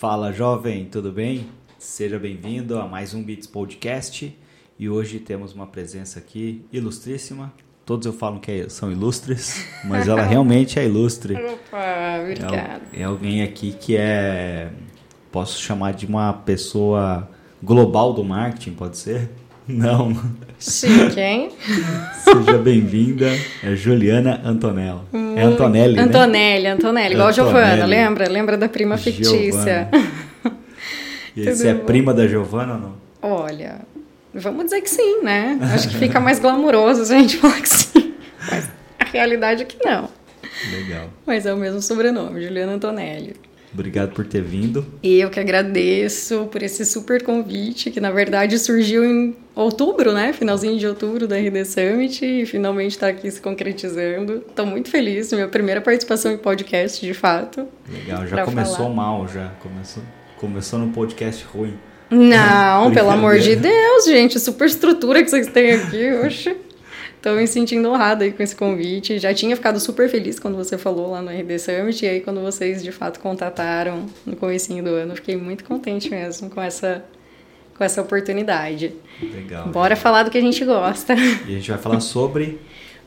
Fala jovem, tudo bem? Seja bem-vindo a mais um Beats Podcast e hoje temos uma presença aqui ilustríssima. Todos eu falo que são ilustres, mas ela realmente é ilustre. Opa, obrigada. É, é alguém aqui que é, posso chamar de uma pessoa global do marketing, pode ser? Não. Chique, hein? Seja bem-vinda, é Juliana Antonella. É Antonelli, né? Antonelli, Antonelli, igual a Giovana, lembra? Lembra da prima fictícia. E você é prima da Giovana ou não? Olha, vamos dizer que sim, né? Acho que fica mais glamuroso se a gente falar que sim. Mas a realidade é que não. Legal. Mas é o mesmo sobrenome, Juliana Antonelli. Obrigado por ter vindo. Eu que agradeço por esse super convite, que na verdade surgiu em outubro, né? Finalzinho de outubro da RD Summit e finalmente está aqui se concretizando. Estou muito feliz, minha primeira participação em podcast, de fato. Legal, já começou falar. mal, já começou, começou no podcast ruim. Não, pelo amor de Deus, gente, super estrutura que vocês têm aqui, oxe. Estou me sentindo honrada aí com esse convite. Já tinha ficado super feliz quando você falou lá no RD Summit. E aí, quando vocês de fato contataram no comecinho do ano, fiquei muito contente mesmo com essa, com essa oportunidade. Legal. Bora falar do que a gente gosta. E a gente vai falar sobre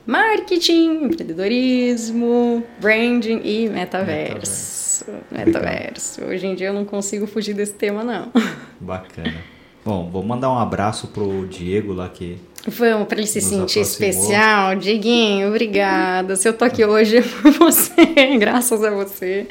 marketing, empreendedorismo, branding e metaverso. Metaverso. Hoje em dia eu não consigo fugir desse tema, não. Bacana. Bom, vou mandar um abraço pro Diego lá que Vamos para ele se sentir especial. Dieguinho, obrigada. Se eu tô aqui hoje é por você, graças a você.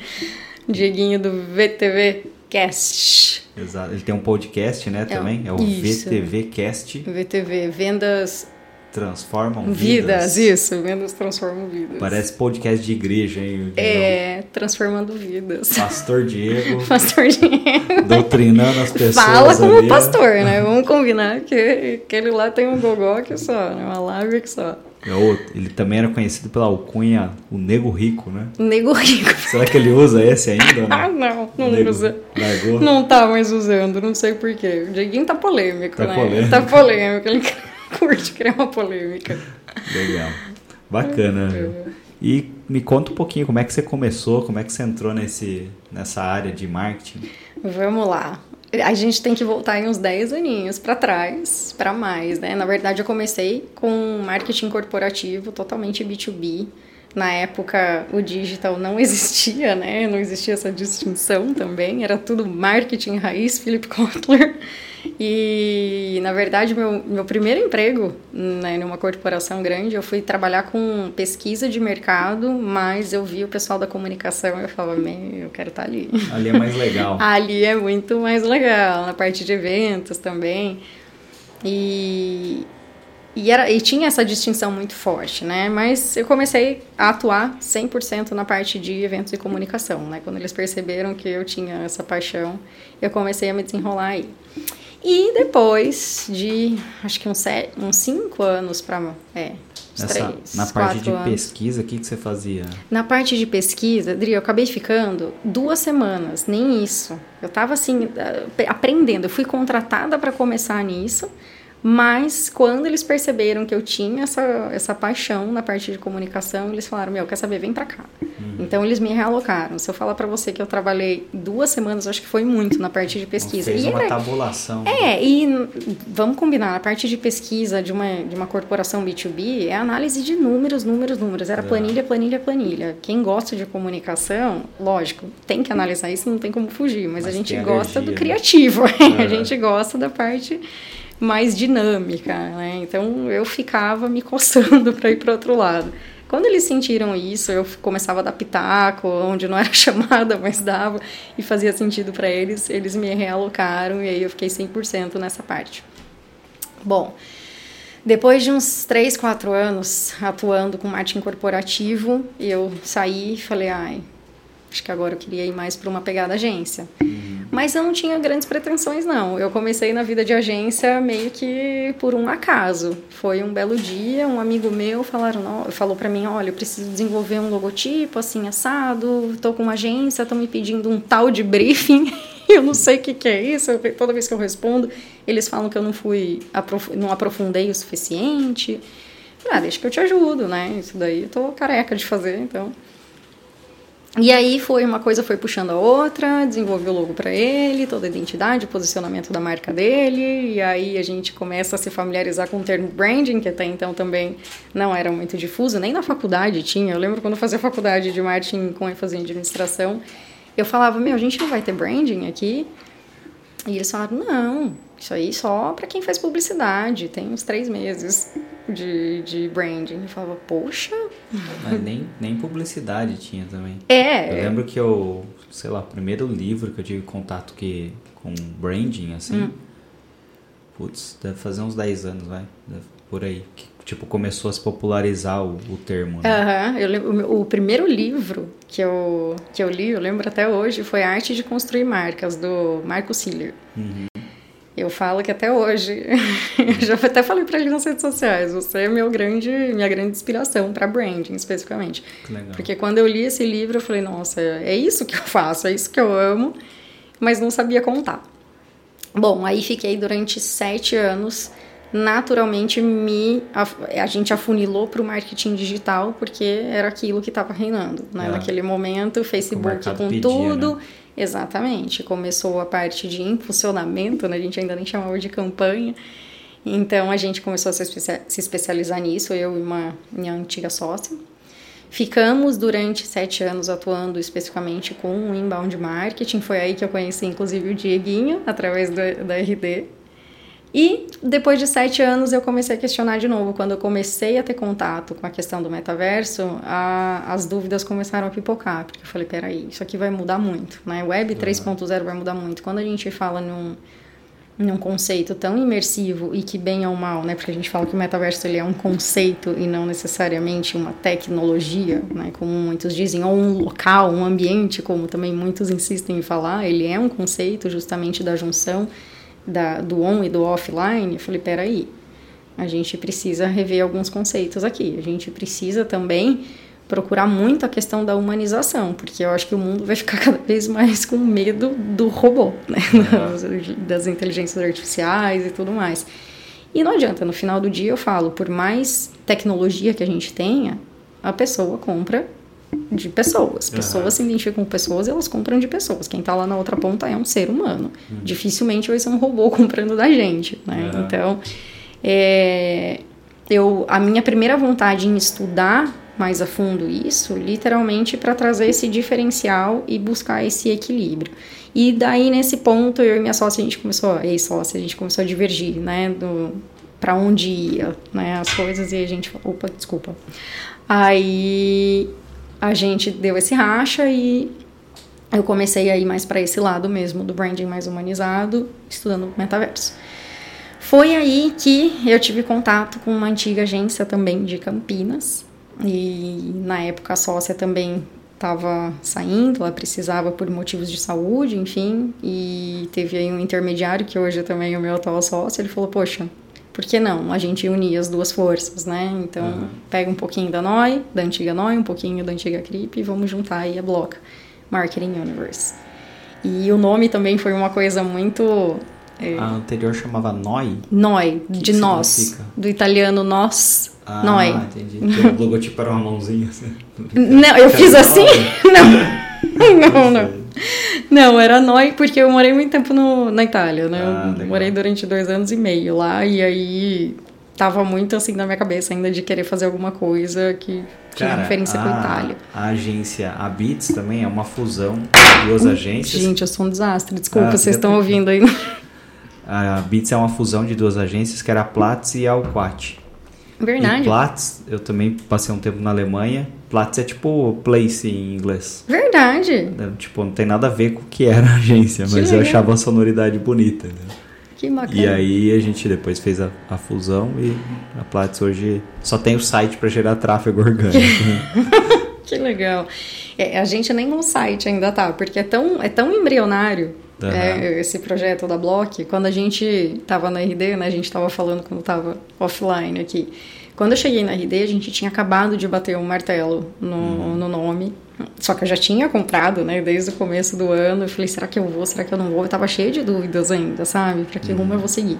Dieguinho do VTV Cast. Exato. Ele tem um podcast, né, é, também? É o isso. VTV Cast. VTV, Vendas Transformam vidas. Vidas, isso. Vendas transformam vidas. Parece podcast de igreja, hein? É, transformando vidas. Pastor Diego. pastor Diego. Doutrinando as pessoas. Fala como ali. pastor, né? Vamos combinar que aquele lá tem um gogó que só, né? Uma lábia que só. É ele também era conhecido pela alcunha o Nego Rico, né? Nego Rico. Será que ele usa esse ainda? ah, não, não Nego usa. Largou? Não tá mais usando, não sei porquê. O Dieguinho tá polêmico, tá né? Polêmico. Tá polêmico. Ele curte criar uma polêmica. Legal. Bacana. É. E me conta um pouquinho como é que você começou, como é que você entrou nesse, nessa área de marketing. Vamos lá. A gente tem que voltar em uns 10 aninhos para trás, para mais, né? Na verdade, eu comecei com marketing corporativo, totalmente B2B. Na época, o digital não existia, né? Não existia essa distinção também. Era tudo marketing raiz, Philip Kotler. E, na verdade, meu, meu primeiro emprego né, numa corporação grande, eu fui trabalhar com pesquisa de mercado, mas eu vi o pessoal da comunicação e eu falava, eu quero estar ali. Ali é mais legal. ali é muito mais legal, na parte de eventos também. E, e, era, e tinha essa distinção muito forte, né? Mas eu comecei a atuar 100% na parte de eventos e comunicação, né? Quando eles perceberam que eu tinha essa paixão, eu comecei a me desenrolar aí. E depois de, acho que uns, sete, uns cinco anos para. É, Essa, três, na parte de anos. pesquisa, o que, que você fazia? Na parte de pesquisa, Adri, eu acabei ficando duas semanas, nem isso. Eu estava assim, aprendendo. Eu fui contratada para começar nisso. Mas quando eles perceberam que eu tinha essa, essa paixão na parte de comunicação, eles falaram: Meu, quer saber? Vem pra cá. Uhum. Então eles me realocaram. Se eu falar para você que eu trabalhei duas semanas, acho que foi muito na parte de pesquisa. Fez e uma era... tabulação. É, e vamos combinar: a parte de pesquisa de uma, de uma corporação B2B é análise de números, números, números. Era é. planilha, planilha, planilha. Quem gosta de comunicação, lógico, tem que analisar isso, não tem como fugir, mas, mas a gente gosta do né? criativo, a gente gosta da parte mais dinâmica, né? Então eu ficava me coçando para ir para outro lado. Quando eles sentiram isso, eu começava a dar pitaco, onde não era chamada, mas dava, e fazia sentido para eles, eles me realocaram e aí eu fiquei 100% nessa parte. Bom, depois de uns 3, 4 anos atuando com marketing corporativo, eu saí e falei, ai, acho que agora eu queria ir mais para uma pegada agência. Uhum. Mas eu não tinha grandes pretensões, não. Eu comecei na vida de agência meio que por um acaso. Foi um belo dia, um amigo meu falaram, falou para mim, olha, eu preciso desenvolver um logotipo assim assado, tô com uma agência, estão me pedindo um tal de briefing. eu não sei o que, que é isso. toda vez que eu respondo, eles falam que eu não fui, não aprofundei o suficiente. Ah, deixa que eu te ajudo, né? Isso daí eu tô careca de fazer, então. E aí foi uma coisa foi puxando a outra, desenvolvi o logo para ele, toda a identidade, o posicionamento da marca dele, e aí a gente começa a se familiarizar com o termo branding, que até então também não era muito difuso, nem na faculdade tinha. Eu lembro quando eu fazia faculdade de marketing com ênfase em administração, eu falava: "Meu, a gente não vai ter branding aqui?" E eles falaram: "Não, isso aí só para quem faz publicidade, tem uns três meses." de, de branding. Eu falava, poxa. Mas nem, nem publicidade tinha também. É. Eu lembro que eu, sei lá, o primeiro livro que eu tive contato que, com branding, assim. Hum. Putz, deve fazer uns 10 anos, vai. Deve, por aí. Que, tipo, começou a se popularizar o, o termo. Né? Aham. Eu lembro, o primeiro livro que eu, que eu li, eu lembro até hoje, foi Arte de Construir Marcas, do Marco Siller. Uhum. Eu falo que até hoje, eu já até falei para ele nas redes sociais, você é meu grande, minha grande inspiração para branding, especificamente. Porque quando eu li esse livro, eu falei, nossa, é isso que eu faço, é isso que eu amo, mas não sabia contar. Bom, aí fiquei durante sete anos. Naturalmente, me, a, a gente afunilou para o marketing digital, porque era aquilo que estava reinando. Né? É. Naquele momento, o Facebook com pedia, tudo. Né? Exatamente. Começou a parte de impulsionamento, né? a gente ainda nem chamava de campanha. Então a gente começou a se, especializar nisso, eu e uma minha antiga sócia. Ficamos durante sete anos atuando especificamente com o inbound marketing. Foi aí que eu conheci, inclusive, o Dieguinho, através do, da RD. E depois de sete anos eu comecei a questionar de novo. Quando eu comecei a ter contato com a questão do metaverso, a, as dúvidas começaram a pipocar. Porque eu falei, peraí, isso aqui vai mudar muito. Né? Web 3.0 vai mudar muito. Quando a gente fala num, num conceito tão imersivo e que bem ou mal, né? Porque a gente fala que o metaverso ele é um conceito e não necessariamente uma tecnologia, né? Como muitos dizem, ou um local, um ambiente, como também muitos insistem em falar, ele é um conceito justamente da junção da, do on e do offline, eu falei, peraí, a gente precisa rever alguns conceitos aqui. A gente precisa também procurar muito a questão da humanização, porque eu acho que o mundo vai ficar cada vez mais com medo do robô, né? das inteligências artificiais e tudo mais. E não adianta, no final do dia eu falo, por mais tecnologia que a gente tenha, a pessoa compra de pessoas. Pessoas uhum. se identificam com pessoas, elas compram de pessoas. Quem está lá na outra ponta é um ser humano. Uhum. Dificilmente vai ser um robô comprando da gente, né? Uhum. Então, é, eu, a minha primeira vontade em estudar mais a fundo isso, literalmente para trazer esse diferencial e buscar esse equilíbrio. E daí nesse ponto eu e minha sócia a gente começou, ex-sócia, a gente começou a divergir, né, do para onde ia, né, as coisas e a gente, opa, desculpa. Aí a gente deu esse racha e eu comecei a ir mais para esse lado mesmo do branding mais humanizado, estudando metaverso. Foi aí que eu tive contato com uma antiga agência também de Campinas e na época a sócia também estava saindo, ela precisava por motivos de saúde, enfim, e teve aí um intermediário que hoje também é o meu atual sócio, ele falou, poxa, por que não a gente unir as duas forças, né? Então, uhum. pega um pouquinho da NOI, da antiga NOI, um pouquinho da antiga CRIP e vamos juntar aí a Bloca Marketing Universe. E o nome também foi uma coisa muito... É, a anterior chamava NOI? NOI, de nós. Do italiano nós, ah, NOI. Ah, entendi. o logotipo era uma mãozinha assim. Não, eu fiz assim? não, não, não. Não, era nóis porque eu morei muito tempo no, na Itália, né? Ah, eu morei durante dois anos e meio lá, e aí tava muito assim na minha cabeça ainda de querer fazer alguma coisa que tinha Cara, referência a, com a Itália. A agência, a Beats também é uma fusão de duas agências. Gente, eu sou um desastre, desculpa, ah, vocês estão ouvindo aí. A Beats é uma fusão de duas agências que era a Platts e a Alquat. Verdade. E Platts, eu também passei um tempo na Alemanha. Platts é tipo place em inglês. Verdade. É, tipo, não tem nada a ver com o que era a agência, que mas legal. eu achava a sonoridade bonita. Né? Que bacana. E aí a gente depois fez a, a fusão e a Platts hoje só tem o site para gerar tráfego orgânico. Né? que legal. É, a gente nem no site ainda tá, porque é tão, é tão embrionário Uhum. É, esse projeto da Block, quando a gente estava na RD, né, a gente estava falando quando estava offline aqui. Quando eu cheguei na RD, a gente tinha acabado de bater um martelo no, uhum. no nome. Só que eu já tinha comprado, né, desde o começo do ano. Eu falei, será que eu vou? Será que eu não vou? Eu tava cheia de dúvidas ainda, sabe? Para que uhum. rumo eu vou seguir.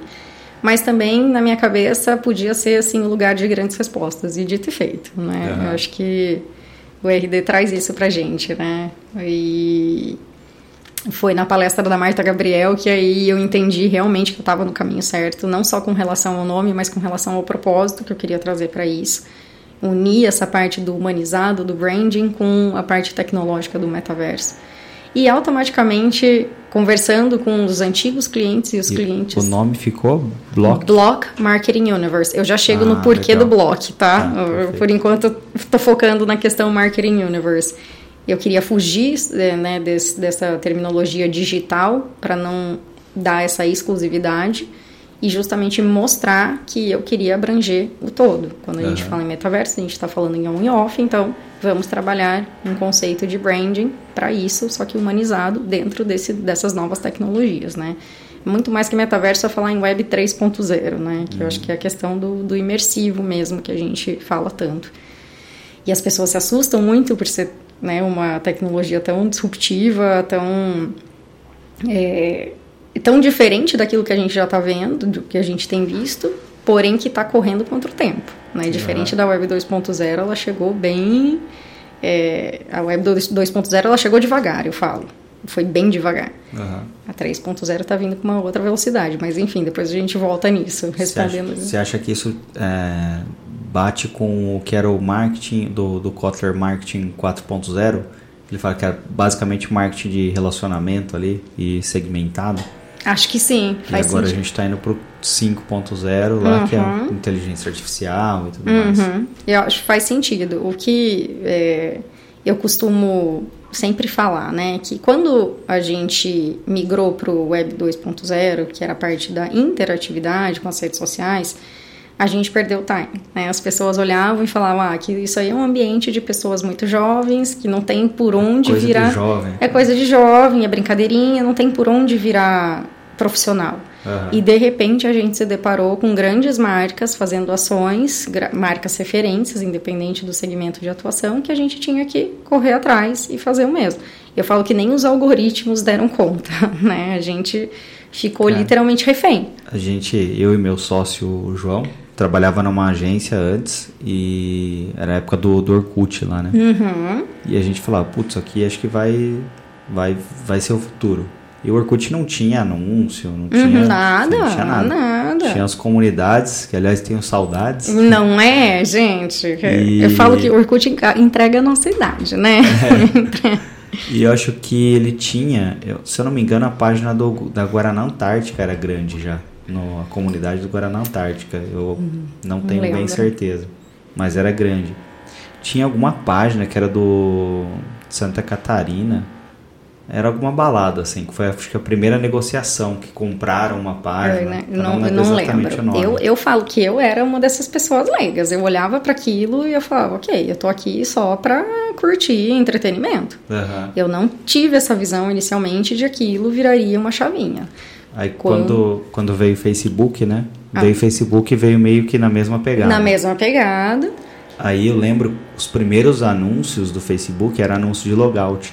Mas também, na minha cabeça, podia ser, assim, um lugar de grandes respostas. E dito e feito, né? Eu acho que o RD traz isso pra gente, né? E foi na palestra da Marta Gabriel que aí eu entendi realmente que eu estava no caminho certo, não só com relação ao nome, mas com relação ao propósito que eu queria trazer para isso. Unir essa parte do humanizado, do branding, com a parte tecnológica do metaverso. E automaticamente, conversando com os antigos clientes e os E clientes. O nome ficou Block? Block Marketing Universe. Eu já chego Ah, no porquê legal. do Block, tá? Perfeito. Por enquanto, tô focando na questão Marketing Universe. Eu queria fugir eh, né, desse- dessa terminologia digital para não dar essa exclusividade e justamente mostrar que eu queria abranger o todo. Quando a gente Aham. fala em metaverso, a gente está falando em on e off, então vamos trabalhar um conceito de branding para isso, só que humanizado dentro desse, dessas novas tecnologias, né? Muito mais que metaverso é falar em web 3.0, né? Que eu acho que é a questão do, do imersivo mesmo que a gente fala tanto. E as pessoas se assustam muito por ser né, uma tecnologia tão disruptiva, tão é, tão diferente daquilo que a gente já está vendo, do que a gente tem visto, porém que está correndo contra o tempo. Né? Diferente da Web 2.0, ela chegou bem. é, a Web 2.0 ela chegou devagar, eu falo. Foi bem devagar. Aham. A 3.0 está vindo com uma outra velocidade, mas enfim, depois a gente volta nisso, Você acha, respondendo. você acha que isso é, bate com o que era o marketing do, do Kotler Marketing 4.0? Ele fala que era basicamente marketing de relacionamento ali e segmentado. Acho que sim, E agora a sentido. gente está indo pro 5.0 lá, que é a inteligência artificial e tudo mais. Uhum. Eu acho que faz sentido. O que é, eu costumo sempre falar, né, que quando a gente migrou para o Web 2.0, que era a parte da interatividade com as redes sociais, a gente perdeu o time. Né? As pessoas olhavam e falavam ah, que isso aí é um ambiente de pessoas muito jovens, que não tem por onde Coisa virar. de jovem. É coisa de jovem, é brincadeirinha, não tem por onde virar profissional. Aham. E de repente a gente se deparou com grandes marcas fazendo ações, marcas referências, independente do segmento de atuação, que a gente tinha que correr atrás e fazer o mesmo. Eu falo que nem os algoritmos deram conta, né? A gente ficou Cara. literalmente refém. A gente, eu e meu sócio João, trabalhava numa agência antes e era a época do, do Orkut lá, né? Uhum. E a gente falava, putz, aqui acho que vai, vai, vai ser o futuro. E o Orkut não tinha anúncio, não tinha, Uhum, nada, não tinha nada. nada. Tinha as comunidades, que aliás tenho saudades. Não é, gente? E- Eu falo que o Orkut entrega a nossa idade, né? E eu acho que ele tinha, se eu não me engano, a página do, da Guaraná Antártica era grande já. No, a comunidade do Guaraná Antártica. Eu não tenho bem certeza. Mas era grande. Tinha alguma página que era do Santa Catarina. Era alguma balada, assim, que foi acho que a primeira negociação que compraram uma página. Eu, né, Eu não, lembro não exatamente lembro. Eu, eu falo que eu era uma dessas pessoas leigas. Eu olhava para aquilo e eu falava, ok, eu tô aqui só pra curtir entretenimento. Aham. Eu não tive essa visão inicialmente de aquilo viraria uma chavinha. Aí Quando- quando, veio o Facebook, né? Ah. Veio o Facebook e veio meio que na mesma pegada. Na mesma pegada. Aí eu lembro os primeiros anúncios do Facebook era anúncio de logout.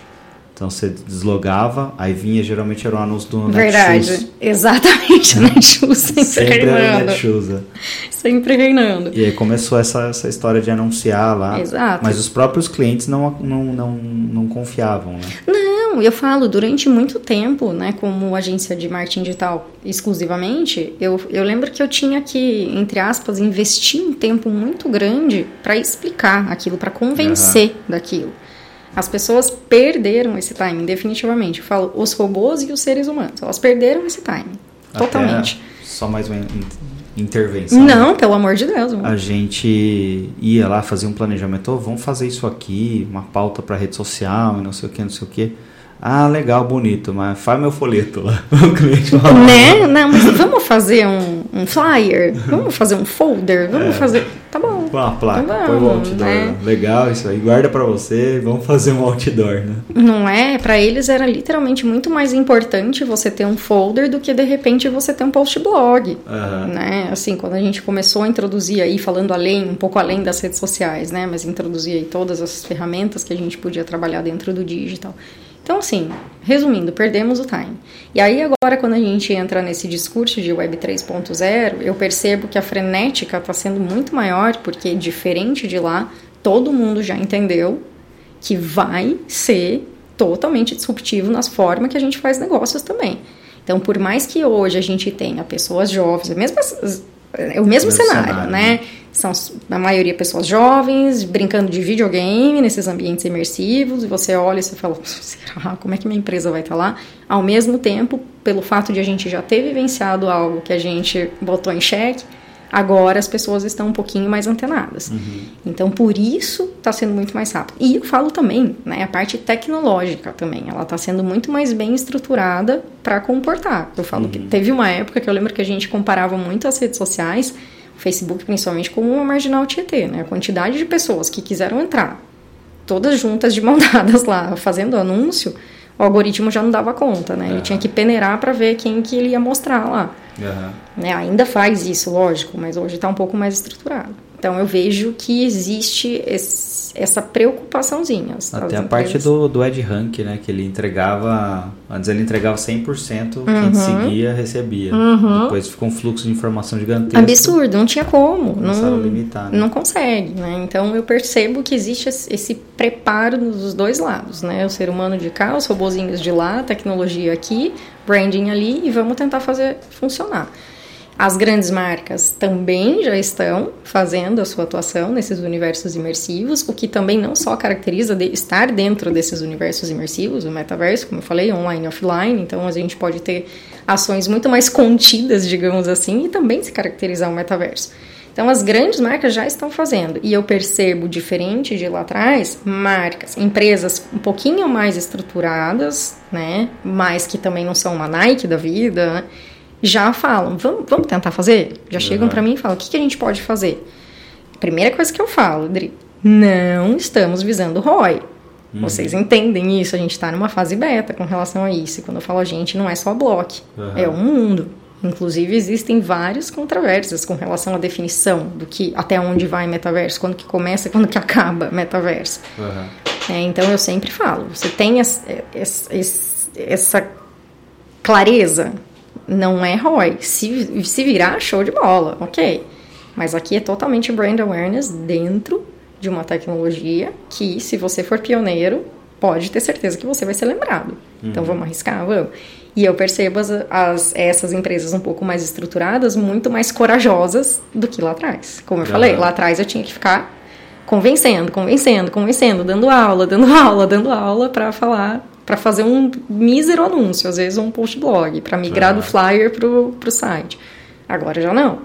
Então você deslogava, aí vinha, geralmente era um anúncio do Verdade. Netshoes. Exatamente, Netshoes sempre, Sempre o reinando. Netshoes. né? Sempre reinando. E aí começou essa, essa história de anunciar lá. Exato. Mas os próprios clientes não, não, não, não confiavam, né? Não, eu falo, durante muito tempo, né, como agência de marketing digital exclusivamente, eu, eu lembro que eu tinha que, entre aspas, investir um tempo muito grande para explicar aquilo, para convencer daquilo. As pessoas perderam esse time, definitivamente. Eu falo, os robôs e os seres humanos, elas perderam esse time. Totalmente. Até só mais uma in- intervenção. Não, pelo amor de Deus. A gente ia lá fazer um planejamento, "Ô, vamos fazer isso aqui, uma pauta para rede social, e não sei o que, não sei o que. Ah, legal, bonito, mas faz meu folheto lá. O cliente fala, Né? Não, mas vamos fazer um, um flyer? Vamos fazer um folder? Vamos fazer. Tá bom. põe uma placa, Então põe o outdoor. né? Legal isso aí, guarda para você, vamos fazer um outdoor, né? Não é? Para eles era literalmente muito mais importante você ter um folder do que de repente você ter um post blog. Aham. Né? Assim, quando a gente começou a introduzir aí, falando além, um pouco além das redes sociais, né? Mas introduzir aí todas as ferramentas que a gente podia trabalhar dentro do digital. Então, assim, resumindo, perdemos o time. E aí, agora, quando a gente entra nesse discurso de Web 3.0, eu percebo que a frenética está sendo muito maior, porque diferente de lá, todo mundo já entendeu que vai ser totalmente disruptivo nas formas que a gente faz negócios também. Então, por mais que hoje a gente tenha pessoas jovens, mesmo, é o mesmo, cenário, cenário, né? né? São a maioria pessoas jovens, brincando de videogame nesses ambientes imersivos, e você olha e você fala, será? Como é que minha empresa vai estar lá? Ao mesmo tempo, pelo fato de a gente já ter vivenciado algo que a gente botou em xeque, Agora as pessoas estão um pouquinho mais antenadas. Uhum. Então, por isso está sendo muito mais rápido. E eu falo também, né, a parte tecnológica também, ela está sendo muito mais bem estruturada para comportar. Eu falo uhum. que teve uma época que eu lembro que a gente comparava muito as redes sociais, o Facebook principalmente, com uma marginal Tietê, né? A quantidade de pessoas que quiseram entrar, todas juntas de mão dadas lá, fazendo anúncio, o algoritmo já não dava conta, né? Ele uhum. tinha que peneirar para ver quem que ele ia mostrar lá. Uhum. Né? Ainda faz isso, lógico, mas hoje está um pouco mais estruturado. Então eu vejo que existe esse, essa preocupaçãozinha. Até a parte do, do Ed Rank, né? Que ele entregava. Antes ele entregava 100%, uhum. quem seguia recebia. Uhum. Depois ficou um fluxo de informação gigantesco. Absurdo, não tinha como. Não, limitar, né? não consegue, né? Então eu percebo que existe esse preparo dos dois lados, né? O ser humano de cá, os robozinhos de lá, tecnologia aqui, branding ali e vamos tentar fazer funcionar. As grandes marcas também já estão fazendo a sua atuação nesses universos imersivos, o que também não só caracteriza de estar dentro desses universos imersivos, o metaverso, como eu falei, online e offline, então a gente pode ter ações muito mais contidas, digamos assim, e também se caracterizar o metaverso. Então as grandes marcas já estão fazendo e eu percebo diferente de lá atrás, marcas, empresas um pouquinho mais estruturadas, né, mas que também não são uma Nike da vida, né? Já falam, vamos, vamos tentar fazer? Já uhum. chegam para mim e falam, o que, que a gente pode fazer? Primeira coisa que eu falo, Dri, não estamos visando ROI. Uhum. Vocês entendem isso? A gente está numa fase beta com relação a isso. E quando eu falo a gente, não é só bloco, uhum. é o mundo. Inclusive, existem várias controvérsias com relação à definição do que até onde vai metaverso, quando que começa e quando que acaba metaverso. Uhum. É, então, eu sempre falo, você tem essa, essa clareza não é ROI. Se, se virar, show de bola, ok. Mas aqui é totalmente brand awareness dentro de uma tecnologia que, se você for pioneiro, pode ter certeza que você vai ser lembrado. Então, uhum. Então vamos arriscar, vamos. E eu percebo as, as, essas empresas um pouco mais estruturadas, muito mais corajosas do que lá atrás. Como eu uhum. falei, lá atrás eu tinha que ficar convencendo, convencendo, convencendo, dando aula, dando aula, dando aula para falar para fazer um mísero anúncio, às vezes um post blog, para migrar do flyer pro, pro site. Agora já não.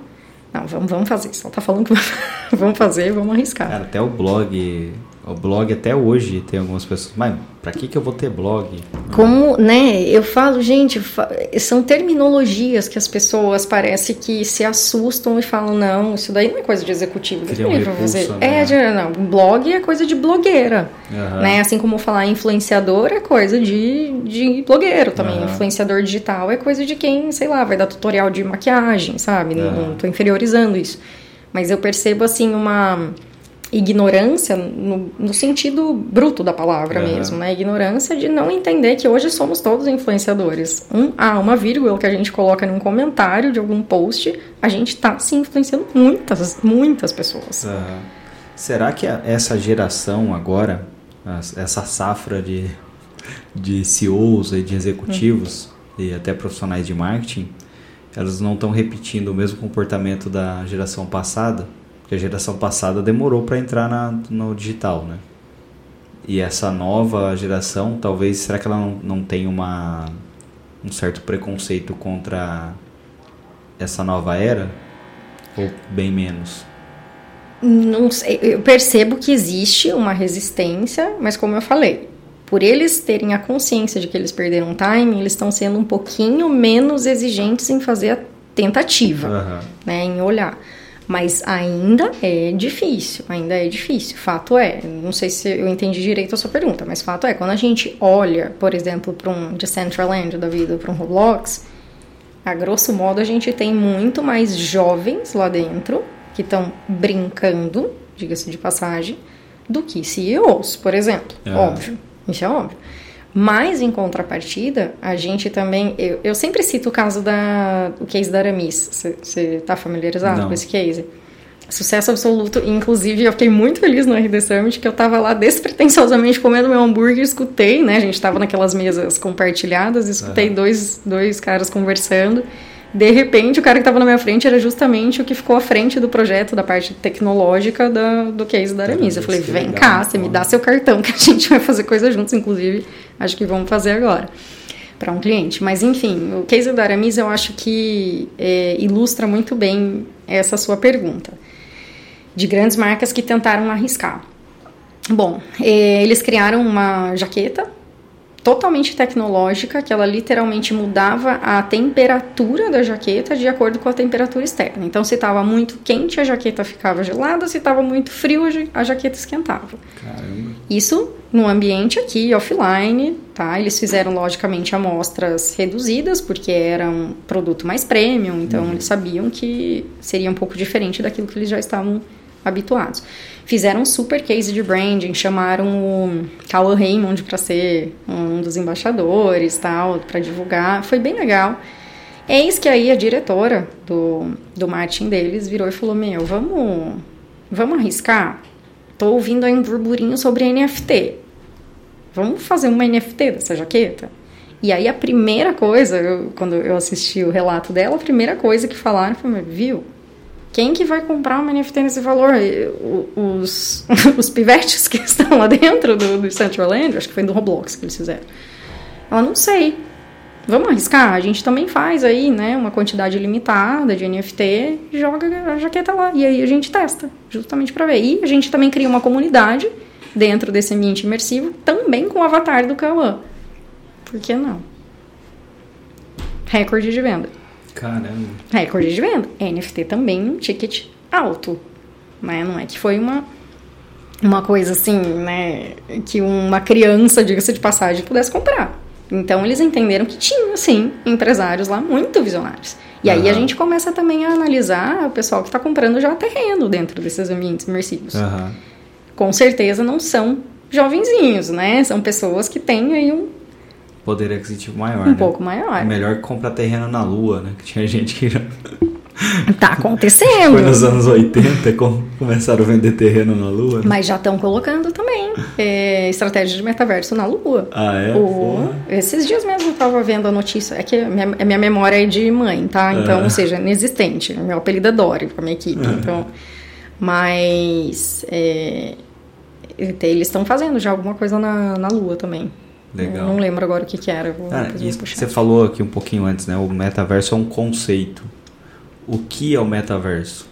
Não, vamos, vamos fazer. Só tá falando que vamos fazer, vamos arriscar. Cara, até o blog o blog até hoje tem algumas pessoas, mas para que que eu vou ter blog? Como, né? Eu falo, gente, são terminologias que as pessoas parece que se assustam e falam, não, isso daí não é coisa de executivo. Cria um repulso, né? É, não, blog é coisa de blogueira, uhum. né? Assim como falar influenciador é coisa de, de blogueiro também. Uhum. Influenciador digital é coisa de quem, sei lá, vai dar tutorial de maquiagem, sabe? Uhum. Não, não tô inferiorizando isso. Mas eu percebo, assim, uma ignorância no, no, sentido bruto da palavra uhum. mesmo, né? Ignorância de não entender que hoje somos todos influenciadores. Um, ah, uma vírgula que a gente coloca num comentário de algum post, a gente está se influenciando muitas, muitas pessoas. Uhum. Será que essa geração agora, essa safra de, de CEOs e de executivos uhum. e até profissionais de marketing, elas não estão repetindo o mesmo comportamento da geração passada? Porque a geração passada demorou para entrar na, no digital, né? E essa nova geração, talvez, será que ela não, não tem uma, um certo preconceito contra essa nova era? Ou bem menos? Não sei, eu percebo que existe uma resistência, mas como eu falei, por eles terem a consciência de que eles perderam time, eles estão sendo um pouquinho menos exigentes em fazer a tentativa, uhum. né, em olhar. Mas ainda é difícil, ainda é difícil. Fato é, não sei se eu entendi direito a sua pergunta, mas fato é, quando a gente olha, por exemplo, para um Decentraland da vida, para um Roblox, a grosso modo a gente tem muito mais jovens lá dentro que estão brincando, diga-se de passagem, do que CEOs, por exemplo. É. Óbvio, isso é óbvio. Mas, em contrapartida, a gente também. Eu, eu sempre cito o caso da. o case da Aramis. Você está familiarizado Não. com esse case? Sucesso absoluto. Inclusive, eu fiquei muito feliz no RD Summit que eu tava lá despretensiosamente comendo meu hambúrguer, escutei, né? A gente tava naquelas mesas compartilhadas, escutei uhum. dois, dois caras conversando. De repente, o cara que estava na minha frente era justamente o que ficou à frente do projeto, da parte tecnológica da, do case da Aramis. Eu falei, vem cá, você me dá seu cartão que a gente vai fazer coisa juntos, inclusive, acho que vamos fazer agora para um cliente. Mas enfim, o case da Aramis eu acho que é, ilustra muito bem essa sua pergunta. De grandes marcas que tentaram arriscar. Bom, é, eles criaram uma jaqueta totalmente tecnológica, que ela literalmente mudava a temperatura da jaqueta de acordo com a temperatura externa. Então, se estava muito quente, a jaqueta ficava gelada, se estava muito frio, a jaqueta esquentava. Caramba. Isso no ambiente aqui, offline, tá? Eles fizeram, logicamente, amostras reduzidas, porque era um produto mais premium, então uhum. eles sabiam que seria um pouco diferente daquilo que eles já estavam habituados. Fizeram um super case de branding, chamaram o Cauã Raymond para ser um dos embaixadores, tal, para divulgar. Foi bem legal. Eis que aí a diretora do, do marketing deles virou e falou: Meu, vamos, vamos arriscar? Tô ouvindo aí um burburinho sobre NFT. Vamos fazer uma NFT dessa jaqueta? E aí a primeira coisa, eu, quando eu assisti o relato dela, a primeira coisa que falaram foi: Viu, quem que vai comprar uma NFT nesse valor? Os, os pivetes que estão lá dentro do, do Central Land, acho que foi do Roblox que eles fizeram. Ela, não sei. Vamos arriscar? A gente também faz aí, né, uma quantidade limitada de NFT, joga a jaqueta lá. E aí a gente testa, justamente para ver. E a gente também cria uma comunidade dentro desse ambiente imersivo, também com o avatar do Kawan. Por que não? Recorde de venda. Caramba. Recorde de venda. NFT também um ticket alto. Né? Não é que foi uma, uma coisa assim, né? Que uma criança, diga-se de passagem, pudesse comprar. Então eles entenderam que tinha, sim, empresários lá muito visionários. E uhum. aí a gente começa também a analisar o pessoal que está comprando já terreno dentro desses ambientes imersivos. Uhum. Com certeza não são jovenzinhos, né? São pessoas que têm aí um poder aquisitivo maior. Um né? pouco maior. É melhor comprar terreno na Lua, né? Que tinha gente que. Tá acontecendo. Foi nos anos 80 começaram a vender terreno na Lua. Né? Mas já estão colocando também é, estratégia de metaverso na Lua. Ah, é? O, esses dias mesmo eu estava vendo a notícia. É que a minha, a minha memória é de mãe, tá? Então, ou seja, inexistente. Meu apelido é Dory pra minha equipe. Então, mas é, eles estão fazendo já alguma coisa na, na Lua também. Legal. Eu não lembro agora o que, que era. Vou, ah, isso você falou aqui um pouquinho antes, né? O metaverso é um conceito. O que é o metaverso?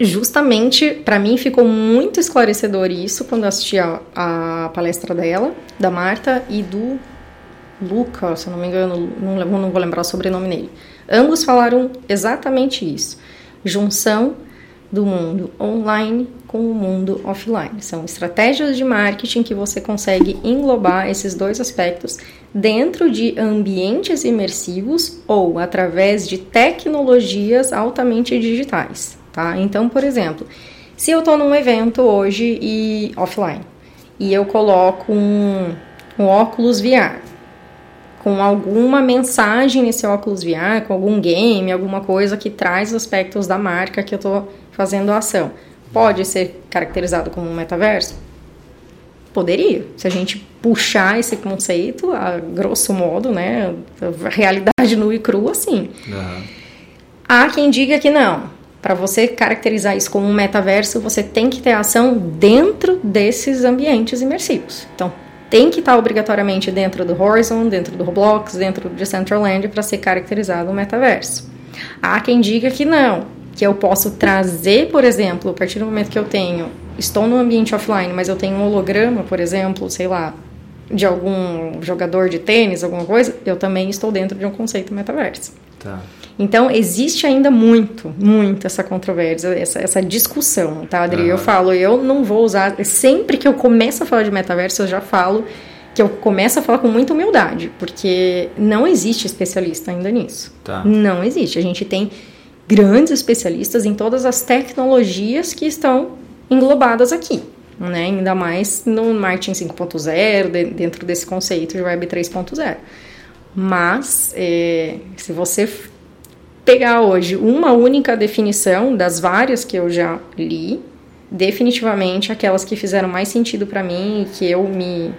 Justamente, para mim, ficou muito esclarecedor isso quando eu assisti a, a, palestra dela, da Marta e do Luca, se eu não me engano, não, não vou lembrar o sobrenome dele. Ambos falaram exatamente isso. Junção do mundo online com o mundo offline. São estratégias de marketing que você consegue englobar esses dois aspectos dentro de ambientes imersivos ou através de tecnologias altamente digitais, tá? Então, por exemplo, se eu estou num evento hoje e offline e eu coloco um, um óculos VR com alguma mensagem nesse óculos VR, com algum game, alguma coisa que traz aspectos da marca que eu estou fazendo a ação pode ser caracterizado como um metaverso? Poderia, se a gente puxar esse conceito a grosso modo, né, a realidade nua e crua, assim. Uhum. Há quem diga que não. Para você caracterizar isso como um metaverso, você tem que ter ação dentro desses ambientes imersivos. Então, tem que estar obrigatoriamente dentro do Horizon, dentro do Roblox, dentro do Decentraland para ser caracterizado um metaverso. Há quem diga que não, que eu posso trazer, por exemplo, a partir do momento que eu tenho, estou no ambiente offline, mas eu tenho um holograma, por exemplo, sei lá, de algum jogador de tênis, alguma coisa, eu também estou dentro de um conceito metaverso. Tá. Então, existe ainda muito, muito essa controvérsia, essa, essa discussão, tá, Adri? Uhum. Eu falo, eu não vou usar. Sempre que eu começo a falar de metaverso, eu já falo que eu começo a falar com muita humildade, porque não existe especialista ainda nisso. Tá. Não existe. A gente tem grandes especialistas em todas as tecnologias que estão englobadas aqui. Né? Ainda mais no marketing 5.0, dentro desse conceito de Web 3.0. Mas, é, se você pegar hoje uma única definição das várias que eu já li, definitivamente aquelas que fizeram mais sentido para mim, que eu me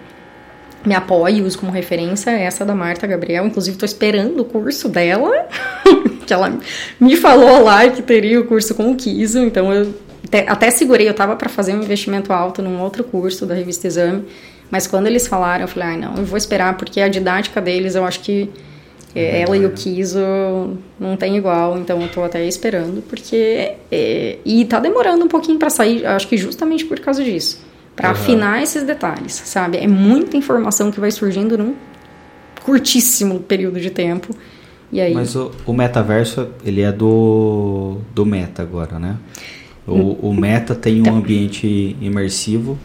me apoio e uso como referência é essa da Marta Gabriel. Inclusive, estou esperando o curso dela, que ela me falou lá que teria o curso com o Kiso. Então, eu até, até segurei, eu estava para fazer um investimento alto num outro curso da revista Exame. Mas quando eles falaram, eu falei, ai, não, eu vou esperar, porque a didática deles, eu acho que ela e o Kiso não tem igual, então eu tô até esperando, porque. É, e tá demorando um pouquinho para sair, acho que justamente por causa disso para uhum. afinar esses detalhes, sabe? É muita informação que vai surgindo num curtíssimo período de tempo. E aí... Mas o, o metaverso, ele é do, do Meta agora, né? O, o Meta tem um então. ambiente imersivo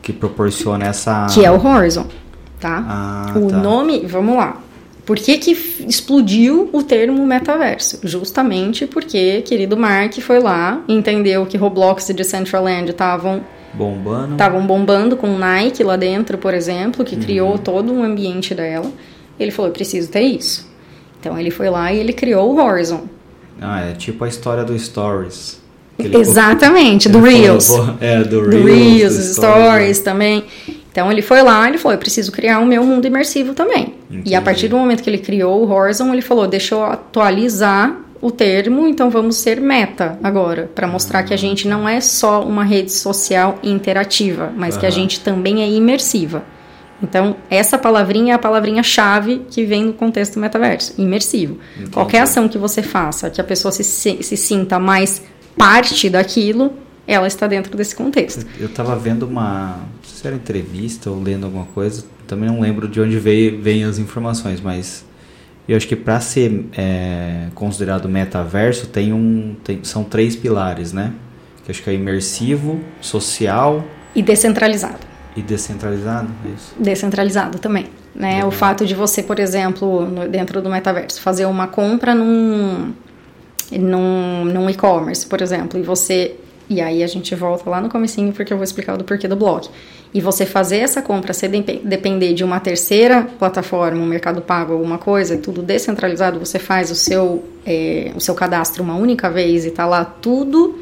que proporciona essa... Que é o Horizon, tá? Ah, o tá. nome, vamos lá. Por que, que explodiu o termo metaverso? Justamente porque querido Mark foi lá, entendeu que Roblox e Decentraland estavam Bombando. Estavam bombando com Nike lá dentro, por exemplo, que uhum. criou todo um ambiente dela. Ele falou: eu preciso ter isso. Então ele foi lá e ele criou o Horizon. Ah, é tipo a história do Stories. Exatamente, do Reels. Falou, é, do, do Reels, Reels do Stories, stories né? também. Então ele foi lá, ele falou, eu preciso criar o meu mundo imersivo também. Entendi. E a partir do momento que ele criou o Horizon, ele falou, deixa eu atualizar o termo, então vamos ser meta agora, para mostrar que a gente não é só uma rede social interativa, mas uhum. que a gente também é imersiva. Então, essa palavrinha é a palavrinha-chave que vem no contexto metaverso, imersivo. Entendi. Qualquer ação que você faça, que a pessoa se, se sinta mais parte daquilo, ela está dentro desse contexto. Eu estava vendo uma, não sei se era entrevista ou lendo alguma coisa, também não lembro de onde veio, vêm as informações, mas eu acho que para ser é, considerado metaverso tem um, tem, são três pilares, né? Que acho que é imersivo, social e descentralizado. E descentralizado, é isso. Descentralizado também, né? O fato de você, por exemplo, no, dentro do metaverso, fazer uma compra num num, num e-commerce, por exemplo, e você e aí a gente volta lá no comecinho porque eu vou explicar do porquê do blog. E você fazer essa compra sem depender de uma terceira plataforma, um mercado pago, alguma coisa, tudo descentralizado, você faz o seu, é, o seu cadastro uma única vez e está lá tudo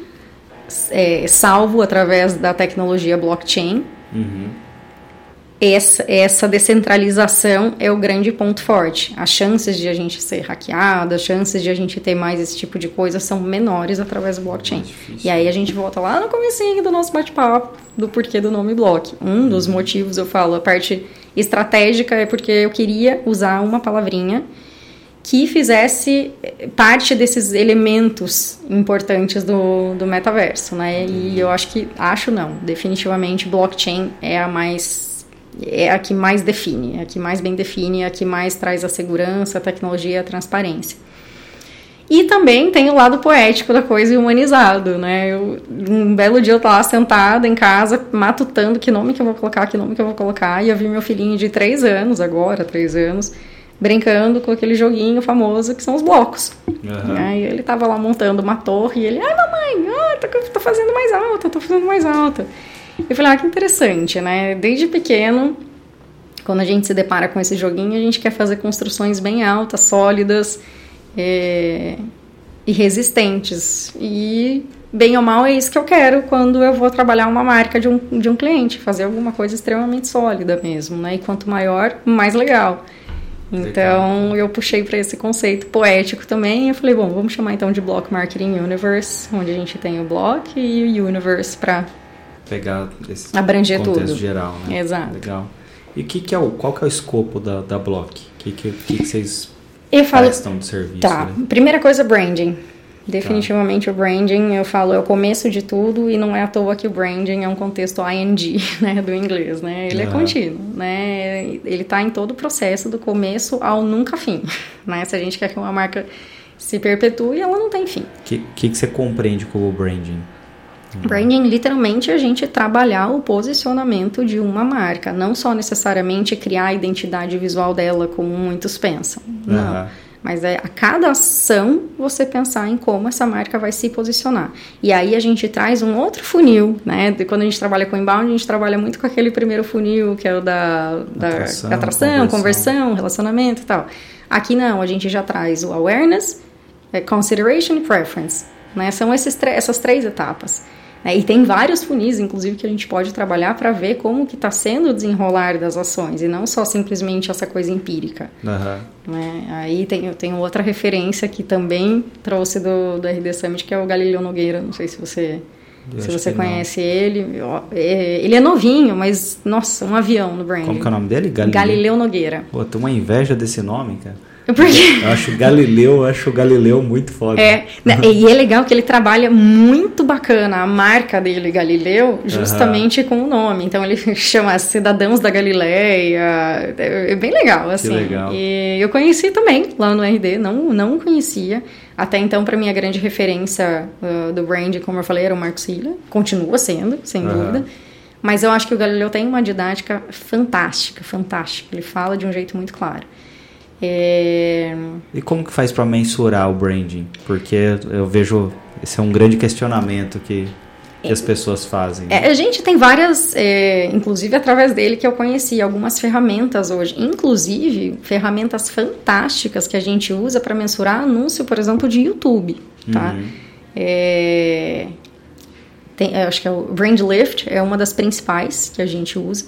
é, salvo através da tecnologia blockchain. Uhum essa, essa descentralização é o grande ponto forte. As chances de a gente ser hackeado, as chances de a gente ter mais esse tipo de coisa são menores através do blockchain. e aí a gente volta lá no comecinho do nosso bate-papo do porquê do nome block. Um dos uhum. motivos, eu falo, a parte estratégica é porque eu queria usar uma palavrinha que fizesse parte desses elementos importantes do, do metaverso, né? E eu acho que, acho não, definitivamente blockchain é a mais é a que mais define, é a que mais bem define, é a que mais traz a segurança, a tecnologia, a transparência. E também tem o lado poético da coisa e humanizado, né? Eu, um belo dia eu tava sentada em casa, matutando que nome que eu vou colocar, que nome que eu vou colocar, e eu vi meu filhinho de três anos, agora, três anos, brincando com aquele joguinho famoso que são os blocos. Uhum. E aí ele tava lá montando uma torre e ele, ai mamãe, ah, tô, tô fazendo mais alta, tô fazendo mais alta. Eu falei, ah, que interessante, né? Desde pequeno, quando a gente se depara com esse joguinho, a gente quer fazer construções bem altas, sólidas é, e resistentes. E, bem ou mal, é isso que eu quero quando eu vou trabalhar uma marca de um, de um cliente, fazer alguma coisa extremamente sólida mesmo, né? E quanto maior, mais legal. Então eu puxei para esse conceito poético também. Eu falei, bom, vamos chamar então de Block Marketing Universe, onde a gente tem o Block e o Universe para pegar esse Abranger contexto tudo. geral, né? Exato. Legal. E que que é o, qual que é o escopo da, da Block? O que, que, que, vocês eu falo, prestam de serviço? Tá. Né? Primeira coisa, branding. Definitivamente tá. o branding, eu falo, é o começo de tudo e não é à toa que o branding é um contexto ING, né, do inglês, né? Ele uhum. é contínuo, né? Ele está em todo o processo do começo ao nunca fim, né? Se a gente quer que uma marca se perpetue, ela não tem fim. O que, que, que você compreende como branding? Branding, literalmente, é a gente trabalhar o posicionamento de uma marca, não só necessariamente criar a identidade visual dela, como muitos pensam. Não. Uhum. Mas é a cada ação você pensar em como essa marca vai se posicionar. E aí a gente traz um outro funil, né? De quando a gente trabalha com inbound, a gente trabalha muito com aquele primeiro funil, que é o da, da atração, atração conversão. conversão, relacionamento e tal. Aqui não, a gente já traz o awareness, é consideration e preference. Né? São esses, essas três etapas. Né? E tem vários funis, inclusive, que a gente pode trabalhar para ver como que está sendo o desenrolar das ações e não só simplesmente essa coisa empírica. Uhum. Né? Aí tem, eu tenho outra referência que também trouxe do, do RD Summit, que é o Galileu Nogueira. Não sei se você, se você conhece não. ele. É, ele é novinho, mas, nossa, um avião no brand. Como que é o nome dele? Galileu, Galileu Nogueira. Pô, tem uma inveja desse nome, cara. Porque... Eu acho Galileu, eu acho o Galileu muito foda. É, né, e é legal que ele trabalha muito bacana a marca dele, Galileu, justamente uhum. com o nome. Então ele chama Cidadãos da Galileia. É bem legal, assim. Que legal. E eu conheci também lá no RD, não, não conhecia. Até então, para mim, a grande referência uh, do brand, como eu falei, era o Marcos Silla. Continua sendo, sem uhum. dúvida. Mas eu acho que o Galileu tem uma didática fantástica, fantástica. Ele fala de um jeito muito claro. É... E como que faz para mensurar o branding? Porque eu vejo esse é um grande questionamento que, que as pessoas fazem. Né? É, a gente tem várias, é, inclusive através dele que eu conheci algumas ferramentas hoje, inclusive ferramentas fantásticas que a gente usa para mensurar anúncio, por exemplo, de YouTube, tá? Uhum. É, tem, acho que é o Brand Lift é uma das principais que a gente usa.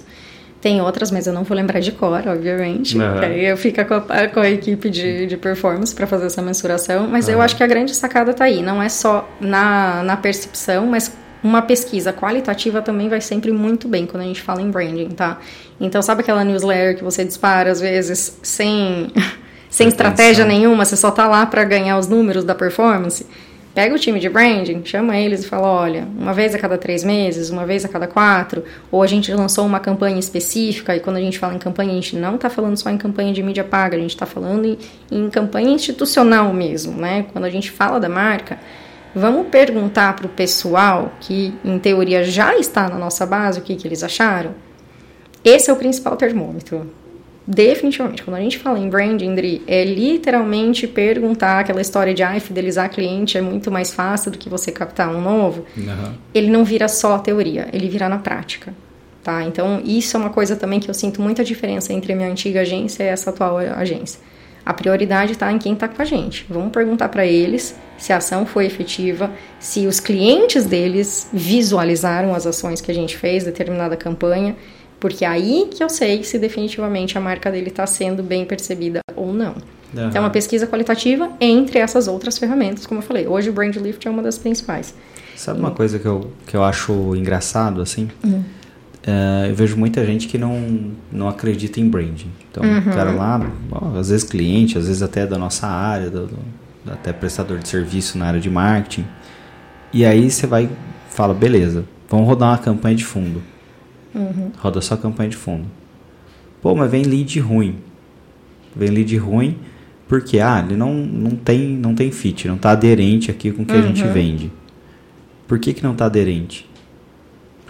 Tem outras, mas eu não vou lembrar de cor, obviamente. Uhum. aí eu fico com a, com a equipe de, de performance para fazer essa mensuração. Mas uhum. eu acho que a grande sacada está aí. Não é só na, na percepção, mas uma pesquisa qualitativa também vai sempre muito bem quando a gente fala em branding, tá? Então, sabe aquela newsletter que você dispara às vezes sem, sem estratégia nenhuma, você só tá lá para ganhar os números da performance? Pega o time de branding, chama eles e fala: olha, uma vez a cada três meses, uma vez a cada quatro, ou a gente lançou uma campanha específica, e quando a gente fala em campanha, a gente não está falando só em campanha de mídia paga, a gente está falando em, em campanha institucional mesmo, né? Quando a gente fala da marca, vamos perguntar para o pessoal que, em teoria, já está na nossa base o que, que eles acharam? Esse é o principal termômetro definitivamente, quando a gente fala em branding, Dri, é literalmente perguntar aquela história de ah, fidelizar cliente é muito mais fácil do que você captar um novo. Uhum. Ele não vira só teoria, ele vira na prática. Tá? Então, isso é uma coisa também que eu sinto muita diferença entre a minha antiga agência e essa atual agência. A prioridade está em quem está com a gente. Vamos perguntar para eles se a ação foi efetiva, se os clientes deles visualizaram as ações que a gente fez, determinada campanha, porque é aí que eu sei se definitivamente a marca dele está sendo bem percebida ou não. Uhum. Então, é uma pesquisa qualitativa entre essas outras ferramentas, como eu falei. Hoje o Brand Lift é uma das principais. Sabe uma coisa que eu, que eu acho engraçado, assim? Uhum. Eu vejo muita gente que não, não acredita em branding. Então, uhum. o cara lá, às vezes cliente, às vezes até da nossa área, do, do, até prestador de serviço na área de marketing. E aí você vai fala, beleza, vamos rodar uma campanha de fundo. Uhum. Roda só campanha de fundo. Pô, mas vem lead ruim. Vem lead ruim porque ah, ele não, não, tem, não tem fit, não está aderente aqui com o que uhum. a gente uhum. vende. Por que, que não está aderente?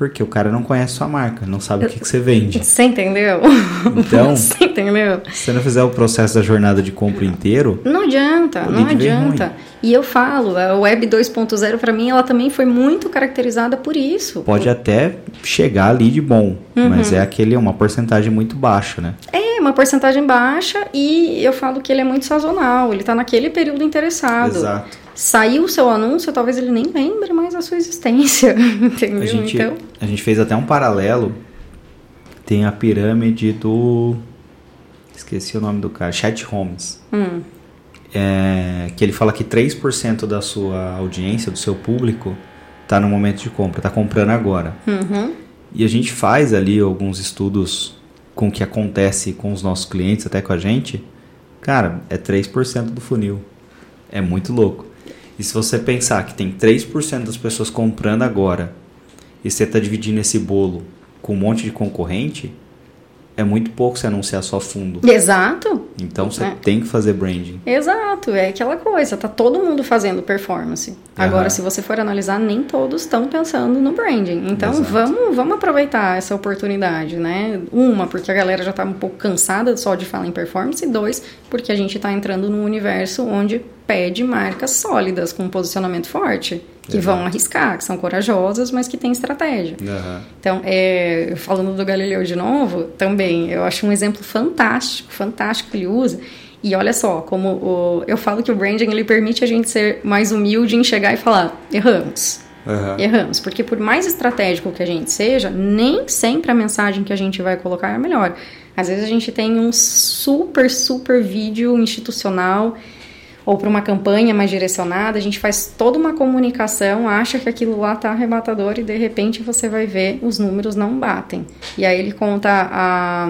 Porque o cara não conhece sua marca, não sabe o que, que você vende. Você entendeu? Então, você entendeu? Se você não fizer o processo da jornada de compra inteiro. Não adianta, não adianta. E eu falo, a Web 2.0 para mim ela também foi muito caracterizada por isso. Pode até chegar ali de bom, uhum. mas é aquele uma porcentagem muito baixa, né? É, uma porcentagem baixa e eu falo que ele é muito sazonal, ele está naquele período interessado. Exato saiu o seu anúncio, talvez ele nem lembre mais a sua existência, entendeu? A gente, então... a gente fez até um paralelo, tem a pirâmide do... esqueci o nome do cara, Chat Holmes. Hum. É, que ele fala que 3% da sua audiência, do seu público, está no momento de compra, está comprando agora. Uhum. E a gente faz ali alguns estudos com o que acontece com os nossos clientes, até com a gente. Cara, é 3% do funil. É muito louco. E se você pensar que tem 3% das pessoas comprando agora e você está dividindo esse bolo com um monte de concorrente, é muito pouco você anunciar só fundo. Exato. Então você é. tem que fazer branding. Exato, é aquela coisa, tá todo mundo fazendo performance. Uhum. Agora, se você for analisar, nem todos estão pensando no branding. Então vamos, vamos aproveitar essa oportunidade, né? Uma, porque a galera já tá um pouco cansada só de falar em performance, e dois, porque a gente está entrando num universo onde pede marcas sólidas, com um posicionamento forte, que Exato. vão arriscar, que são corajosas, mas que têm estratégia. Uhum. Então, é, falando do Galileu de novo, também, eu acho um exemplo fantástico, fantástico que ele usa. E olha só, como o, eu falo que o branding ele permite a gente ser mais humilde em chegar e falar, erramos. Aham. Erramos, porque por mais estratégico que a gente seja, nem sempre a mensagem que a gente vai colocar é a melhor. Às vezes a gente tem um super, super vídeo institucional ou para uma campanha mais direcionada, a gente faz toda uma comunicação, acha que aquilo lá tá arrebatador e de repente você vai ver os números não batem. E aí ele conta a,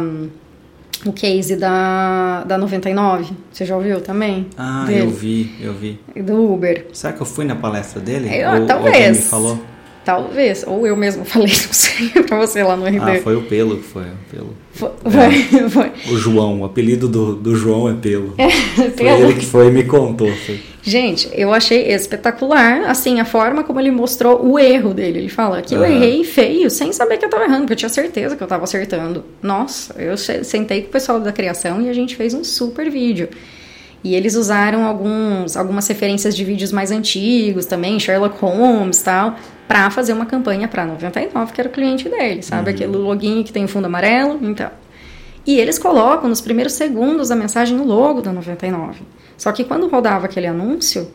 o case da, da 99, você já ouviu também? Ah, Dele? eu vi, eu vi. Do Uber. Será que eu fui na palestra dele? Eu- Ou talvez. me falou? Talvez, ou eu mesmo falei, não sei, pra você lá no RD. Ah, foi o Pelo que foi. o Pelo. Foi, foi, foi. O João, o apelido do, do João é Pelo. Foi Pelo. ele que foi e me contou. Foi. Gente, eu achei espetacular, assim, a forma como ele mostrou o erro dele. Ele fala que eu errei feio, sem saber que eu tava errando, porque eu tinha certeza que eu tava acertando. Nossa, eu se- sentei com o pessoal da criação e a gente fez um super vídeo. E eles usaram alguns, algumas referências de vídeos mais antigos também, Sherlock Holmes e tal, pra fazer uma campanha pra 99, que era o cliente dele, sabe? Aquele login que tem o fundo amarelo, então. E eles colocam nos primeiros segundos da mensagem o logo da 99. Só que quando rodava aquele anúncio,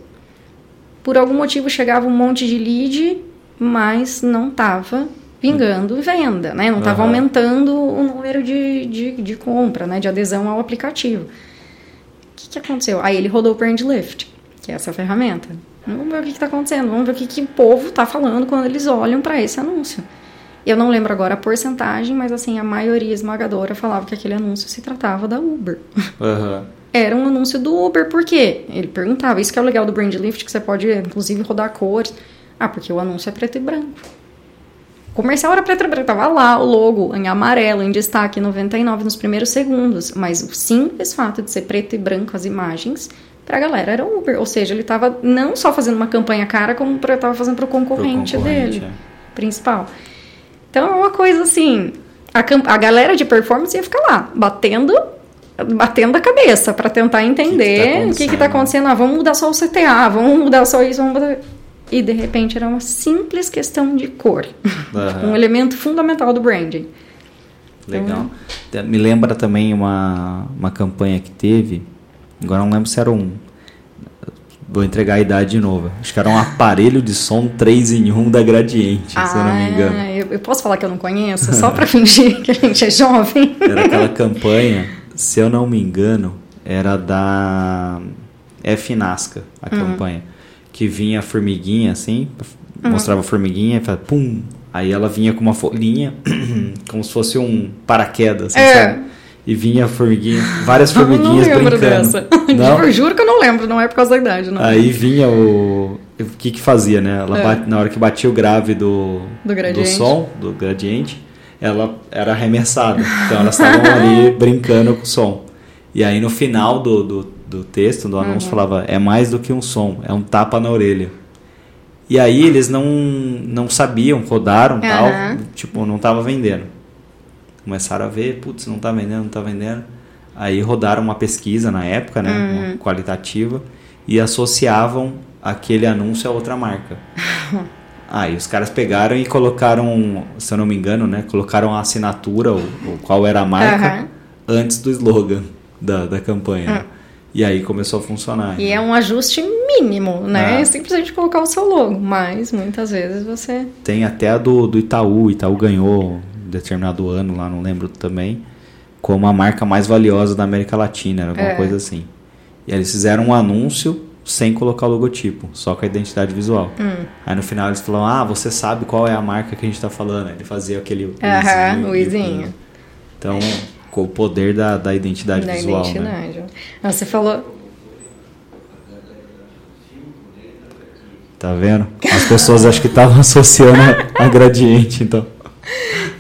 por algum motivo chegava um monte de lead, mas não estava vingando venda, né? Não estava Aham. aumentando o número de, de, de compra, né? De adesão ao aplicativo. O que, que aconteceu? Aí ele rodou o Brand Lift, que é essa ferramenta. Vamos ver o que está acontecendo, vamos ver o que, que o povo está falando quando eles olham para esse anúncio. Eu não lembro agora a porcentagem, mas assim, a maioria esmagadora falava que aquele anúncio se tratava da Uber. Aham. Era um anúncio do Uber, por quê? Ele perguntava, isso que é o legal do Brand Lift, que você pode, inclusive, rodar cores. Ah, porque o anúncio é preto e branco. O comercial era preto e branco, tava lá o logo em amarelo, em destaque, 99 nos primeiros segundos. Mas o simples fato de ser preto e branco as imagens, pra galera era Uber. Ou seja, ele tava não só fazendo uma campanha cara, como pra, tava fazendo pro Pro concorrente, dele, é. principal. Então é uma coisa assim, a, a galera de performance ia ficar lá, batendo batendo a cabeça para tentar entender o que está acontecendo. Ah, vamos mudar só o CTA, vamos mudar só isso, vamos mudar... E de repente era uma simples questão de cor. Aham. um elemento fundamental do branding. Legal. Te- Me lembra também uma, uma campanha que teve, agora não lembro se era um. Vou entregar a idade de novo. Acho que era um aparelho de som 3 em 1 da Gradiente, se eu não me engano. Ah, eu, eu posso falar que eu não conheço, só para fingir que a gente é jovem. Era aquela campanha, se eu não me engano, era da F Nasca, a Uhum. campanha. Que vinha a formiguinha assim, Uhum. mostrava a formiguinha e falava pum. Aí ela vinha com uma folhinha, como se fosse um paraquedas, assim, É. sabe? E vinha formiguinha, várias Eu não formiguinhas lembro brincando. dessa. Não? Eu juro que eu não lembro, não é por causa da idade, não. Aí vinha o. O que que fazia, né? Ela É. bate- na hora que batia o grave do, Do gradiente. som, do gradiente, ela era arremessada. Então elas estavam ali brincando com o som. E aí no final do, do, do texto, do anúncio, Uhum. falava: é mais do que um som, é um tapa na orelha. E aí eles não, não sabiam, rodaram tal, Aham. tipo, não tava vendendo. Começaram a ver, putz, não tá vendendo, não tá vendendo. Aí rodaram uma pesquisa na época, né, Uhum. uma qualitativa, e associavam aquele anúncio a outra marca. Aí os caras pegaram e colocaram, se eu não me engano, né, colocaram a assinatura, o, o qual era a marca, Aham. antes do slogan da, da campanha. né? E aí começou a funcionar. E é um ajuste mínimo, né? Ah. É simplesmente colocar o seu logo. Mas muitas vezes você. Tem até a do, do Itaú. Itaú ganhou determinado ano lá, não lembro também, como a marca mais valiosa da América Latina, era alguma É. coisa assim. E aí eles fizeram um anúncio sem colocar o logotipo, só com a identidade visual. Hum. Aí no final eles falaram, ah, você sabe qual é a marca que a gente tá falando. Ele fazia aquele Aham, o e- izinho. Então, com o poder da, da identidade da visual, né? identidade. Ah, você falou. Tá vendo? As pessoas acho que estavam associando a gradiente, então.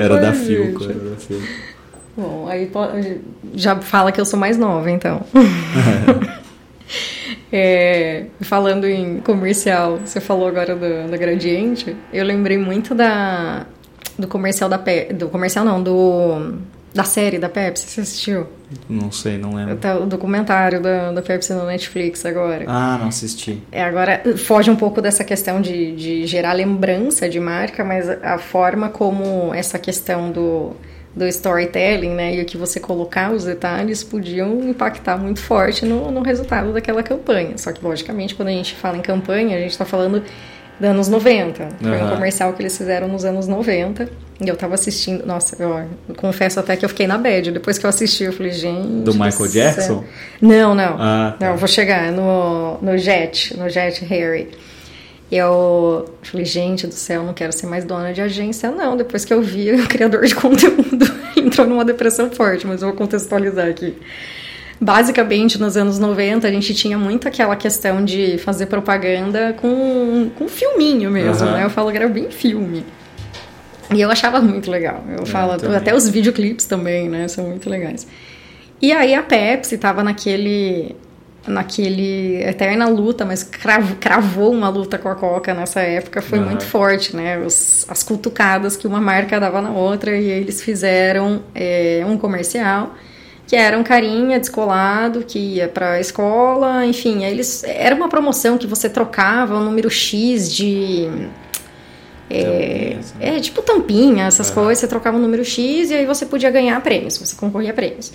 Era da Filco. Era da gente. Filco, era da Filco. Bom, aí já fala que eu sou mais nova, então. É, falando em comercial, você falou agora do, da Gradiente. Eu lembrei muito da do comercial da Pe do comercial não, do da série da Pepsi. Você assistiu? Não sei, não lembro. Tá, O documentário da, da Pepsi no Netflix agora. Ah, não assisti. É, agora foge um pouco dessa questão de, de gerar lembrança de marca, mas a forma como essa questão do, do storytelling, né? E o que você colocar, os detalhes, podiam impactar muito forte no, no resultado daquela campanha. Só que, logicamente, quando a gente fala em campanha, a gente está falando dos anos 90. Foi uhum. um comercial que eles fizeram nos anos 90. E eu tava assistindo. Nossa, eu, eu, confesso até que eu fiquei na bad. Depois que eu assisti, eu falei, gente. Do Michael Jackson? Não, não. Ah, tá. Não, vou chegar no, no Jet, no Jet Harry. Eu falei, gente do céu, não quero ser mais dona de agência, não. Depois que eu vi, o criador de conteúdo entrou numa depressão forte, mas eu vou contextualizar aqui. Basicamente, nos anos 90, a gente tinha muito aquela questão de fazer propaganda com, com filminho mesmo, uhum. né? Eu falo que era bem filme. E eu achava muito legal. Eu é, falo, até os videoclipes também, né? São muito legais. E aí a Pepsi tava naquele naquele eterna luta, mas cravou, cravou uma luta com a Coca nessa época, foi uhum. muito forte, né? Os, as cutucadas que uma marca dava na outra e eles fizeram é, um comercial que era um carinha descolado que ia para a escola, enfim, eles era uma promoção que você trocava um número X de é, né? é, tipo tampinha, essas uhum. coisas, você trocava um número X e aí você podia ganhar prêmios, você concorria a prêmios.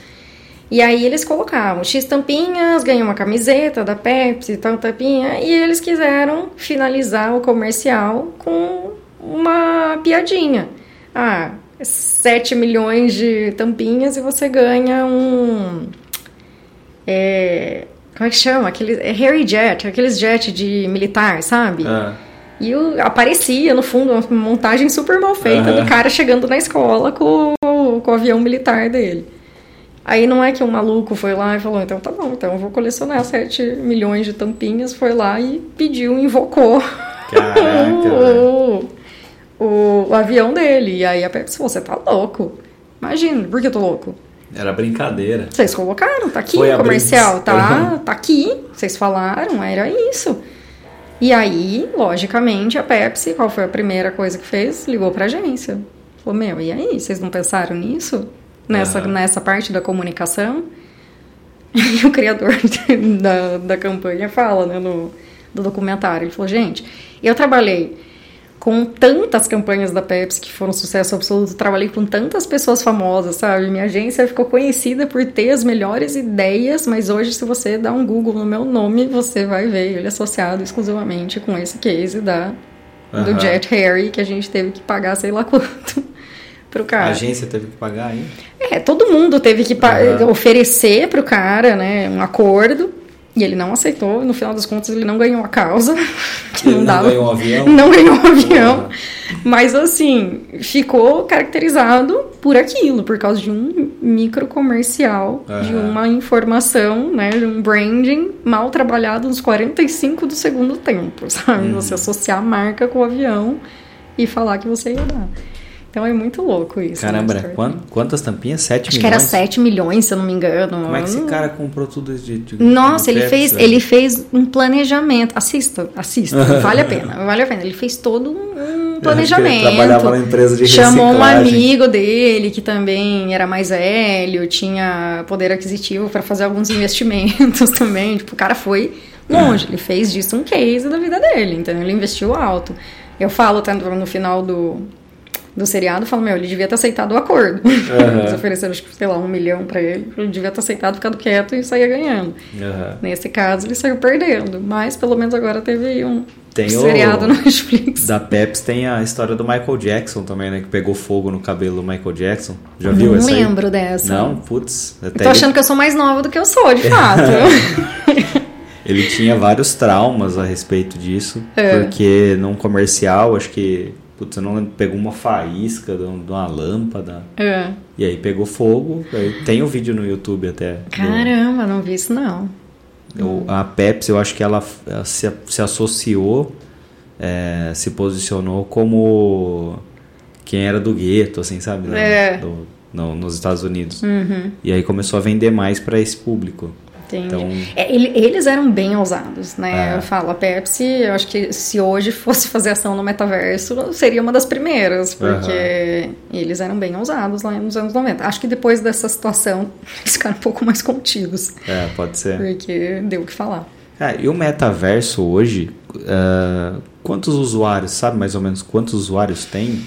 E aí eles colocavam X tampinhas, ganhou uma camiseta da Pepsi, tal tampinha, e eles quiseram finalizar o comercial com uma piadinha. Ah, 7 milhões de tampinhas e você ganha um. É, como é que chama? Aquele, é Harry Jet, aqueles jet de militar, sabe? Ah. E aparecia, no fundo, uma montagem super mal feita uhum. do cara chegando na escola com, com o avião militar dele. Aí não é que um maluco foi lá e falou, então tá bom, então eu vou colecionar 7 milhões de tampinhas, foi lá e pediu, invocou o, o, o, avião dele. E aí a Pepsi falou, você tá louco. Imagina, por que eu tô louco? Era brincadeira. Vocês colocaram, tá aqui o comercial, tá, tá aqui. Vocês falaram, era isso. E aí, logicamente, a Pepsi, qual foi a primeira coisa que fez? Ligou pra agência. Falou, meu, e aí, vocês não pensaram nisso? nessa, uhum. nessa parte da comunicação. E o criador da, da campanha fala, né, no do documentário, ele falou, gente, eu trabalhei com tantas campanhas da Pepsi que foram sucesso absoluto, trabalhei com tantas pessoas famosas, sabe? Minha agência ficou conhecida por ter as melhores ideias, mas hoje se você dá um Google no meu nome, você vai ver ele associado exclusivamente com esse case da uhum. do Jet Harry que a gente teve que pagar sei lá quanto pro cara. A agência teve que pagar aí? É, todo mundo teve que uhum. oferecer pro cara, né, um acordo. E ele não aceitou, no final das contas ele não ganhou a causa. Ele não, dava, ganhou o avião? Não ganhou o avião. Mas assim, ficou caracterizado por aquilo, por causa de um micro comercial, uhum. de uma informação, né, de um branding mal trabalhado nos 45 do segundo tempo, sabe? Uhum. Você associar a marca com o avião e falar que você ia dar. Então é muito louco isso. Né, Caramba, né? quantas tampinhas? 7 Acho milhões? que era 7 milhões, se eu não me engano. Como é que esse cara comprou tudo de, de Nossa, ele fez, ele fez um planejamento. Assista, assista, vale a pena, vale a pena. Ele fez todo um planejamento. Ele trabalhava na empresa de Chamou um amigo dele que também era mais velho, tinha poder aquisitivo para fazer alguns investimentos também. Tipo, o cara foi longe, ele fez disso um case da vida dele, então ele investiu alto. Eu falo tanto no final do do seriado, falam, meu, ele devia ter aceitado o acordo. Uhum. Eles ofereceram, sei lá, um milhão para ele, ele devia ter aceitado, ficado quieto e saía ganhando. Uhum. Nesse caso, ele saiu perdendo, mas pelo menos agora teve um tem seriado o... no Netflix. Da Pepsi tem a história do Michael Jackson também, né? Que pegou fogo no cabelo do Michael Jackson. Já viu Não essa Não lembro dessa. Não? Putz. Até tô ele... achando que eu sou mais nova do que eu sou, de fato. ele tinha vários traumas a respeito disso, é. porque num comercial, acho que Putz, eu não lembro, pegou uma faísca de uma lâmpada. É. E aí pegou fogo. Tem o um vídeo no YouTube até. Caramba, do... não vi isso não. Eu, a Pepsi, eu acho que ela se, se associou, é, se posicionou como quem era do gueto, assim, sabe? É. Do, no, nos Estados Unidos. Uhum. E aí começou a vender mais para esse público. Então... É, eles eram bem ousados, né? É. Eu falo, a Pepsi, eu acho que se hoje fosse fazer ação no metaverso, seria uma das primeiras, porque uhum. eles eram bem ousados lá nos anos 90. Acho que depois dessa situação, eles ficaram um pouco mais contidos. É, pode ser. Porque deu o que falar. É, e o metaverso hoje, uh, quantos usuários, sabe mais ou menos quantos usuários tem?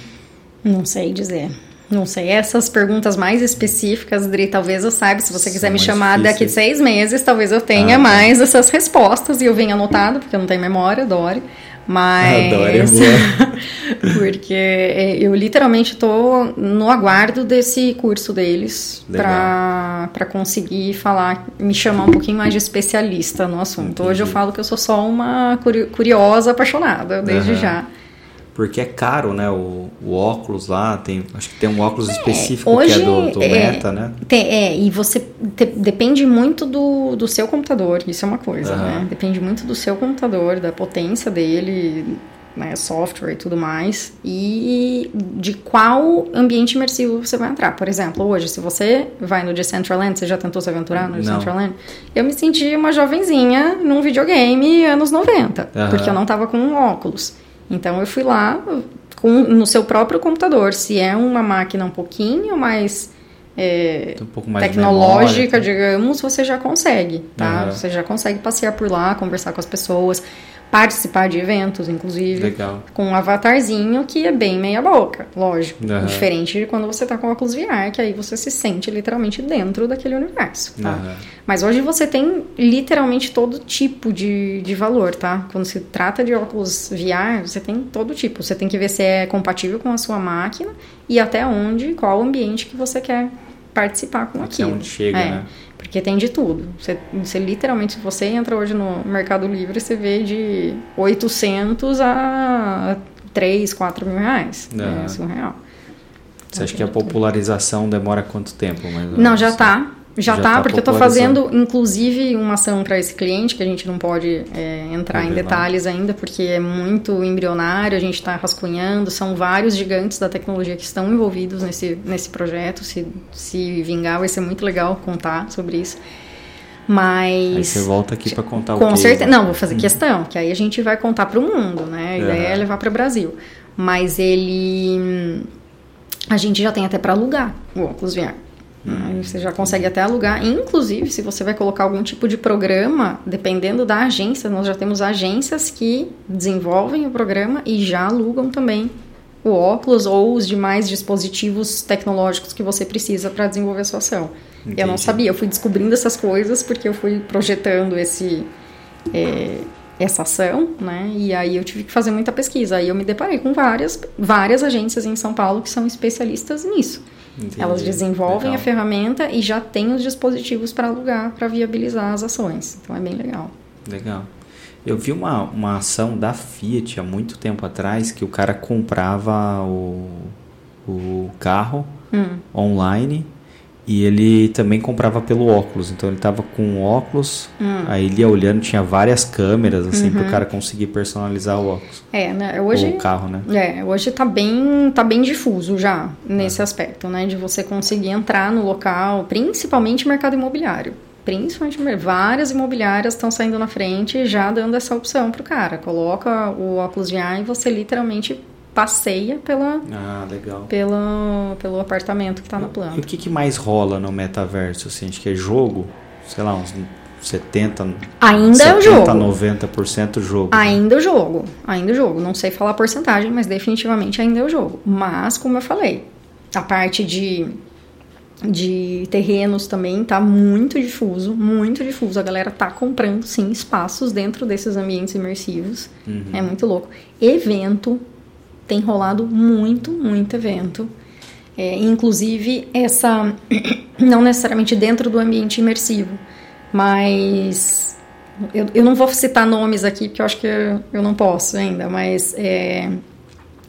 Não sei dizer. Não sei, essas perguntas mais específicas, Dri, talvez eu saiba. Se você São quiser me mais chamar difíceis. daqui de seis meses, talvez eu tenha Ah, mais essas respostas e eu venha anotado, porque eu não tenho memória, Dori. Mas. Boa. porque é, eu literalmente estou no aguardo desse curso deles para conseguir falar, me chamar um pouquinho mais de especialista no assunto. Hoje eu Entendi. falo que eu sou só uma curi- curiosa apaixonada, desde Aham. já. Porque é caro, né? O, o óculos lá, tem, acho que tem um óculos específico hoje, que é do, do é, Meta, né? Tem- é, e você te- depende muito do, do seu computador, isso é uma coisa, Aham. né? Depende muito do seu computador, da potência dele, né, software e tudo mais, e de qual ambiente imersivo você vai entrar. Por exemplo, hoje, se você vai no Decentraland, você já tentou se aventurar no. Decentraland? Eu me senti uma jovenzinha num videogame anos 90, Aham. porque eu não tava com um óculos. Então eu fui lá com, no seu próprio computador, se é uma máquina um pouquinho mais é, um mais tecnológica, memória. digamos, você já consegue, tá? Aham. Você já consegue passear por lá, conversar com as pessoas, participar de eventos, inclusive, Legal. com um avatarzinho que é bem meia boca, lógico. Aham. Diferente de quando você tá com óculos VR, que aí você se sente literalmente dentro daquele universo, tá? Aham. Mas hoje você tem literalmente todo tipo de, de valor, tá? Quando se trata de óculos VR, você tem todo tipo. Você tem que ver se é compatível com a sua máquina e até onde, qual ambiente que você quer participar com Até aquilo. onde chega, É, né? Porque tem de tudo. Você, você literalmente, se você entra hoje no Mercado Livre, você vê de 800 a 3, 4 mil reais. Aham. É surreal. Você acha que a popularização demora quanto tempo? Mais Não, já tá. Já, Já tá, tá porque eu tô fazendo, inclusive, uma ação para esse cliente, que a gente não pode é, entrar em Revelar. detalhes ainda, porque é muito embrionário, a gente está rascunhando, são vários gigantes da tecnologia que estão envolvidos nesse, nesse projeto. Se, se vingar, vai ser muito legal contar sobre isso. Mas. Aí você volta aqui para contar o Com certeza. Não, vou fazer questão, que aí a gente vai contar para o mundo, né? A ideia Aham. é levar para o Brasil. Mas ele. hum, A gente já tem até para alugar o óculos VR. Né? Hum, Você já consegue até alugar. Inclusive, se você vai colocar algum tipo de programa, dependendo da agência, nós já temos agências que desenvolvem o programa e já alugam também o óculos ou os demais dispositivos tecnológicos que você precisa para desenvolver a sua ação. Eu não Entendi. sabia, eu fui descobrindo essas coisas porque eu fui projetando esse é, essa ação, né? E aí eu tive que fazer muita pesquisa. Aí eu me deparei com várias, várias agências em São Paulo que são especialistas nisso. Entendi. Elas desenvolvem Legal. a ferramenta e já têm os dispositivos para alugar, para viabilizar as ações. Então é bem legal. Legal. Eu vi uma, uma ação da Fiat há muito tempo atrás que o cara comprava o, o carro Hum. online e ele também comprava pelo óculos. Então ele tava com óculos, Hum. aí ele ia olhando, tinha várias câmeras assim Uhum. para o cara conseguir personalizar o óculos. É, né? Ou Hoje, o carro, né? É, hoje tá bem, tá bem difuso já nesse aspecto, né? De você conseguir entrar no local, principalmente mercado imobiliário. Principalmente várias imobiliárias estão saindo na frente já dando essa opção pro cara. Coloca o óculos VR e você literalmente passeia pela, Ah, legal. pelo, pelo apartamento que tá na E o planta. que, que mais rola no metaverso? Assim, acho que é jogo, sei lá, uns 70, Ainda 70 é o jogo. 90% jogo. né? Ainda é o jogo, ainda é o jogo. Não sei falar a porcentagem, mas definitivamente ainda é o jogo. Mas, como eu falei, a parte de, de terrenos também tá muito difuso, muito difuso. A galera tá comprando, sim, espaços dentro desses ambientes imersivos. Uhum. É muito louco. Evento, tem rolado muito, muito evento. É, inclusive, essa, não necessariamente dentro do ambiente imersivo, mas eu, eu não vou citar nomes aqui, porque eu acho que eu, eu não posso ainda, mas é,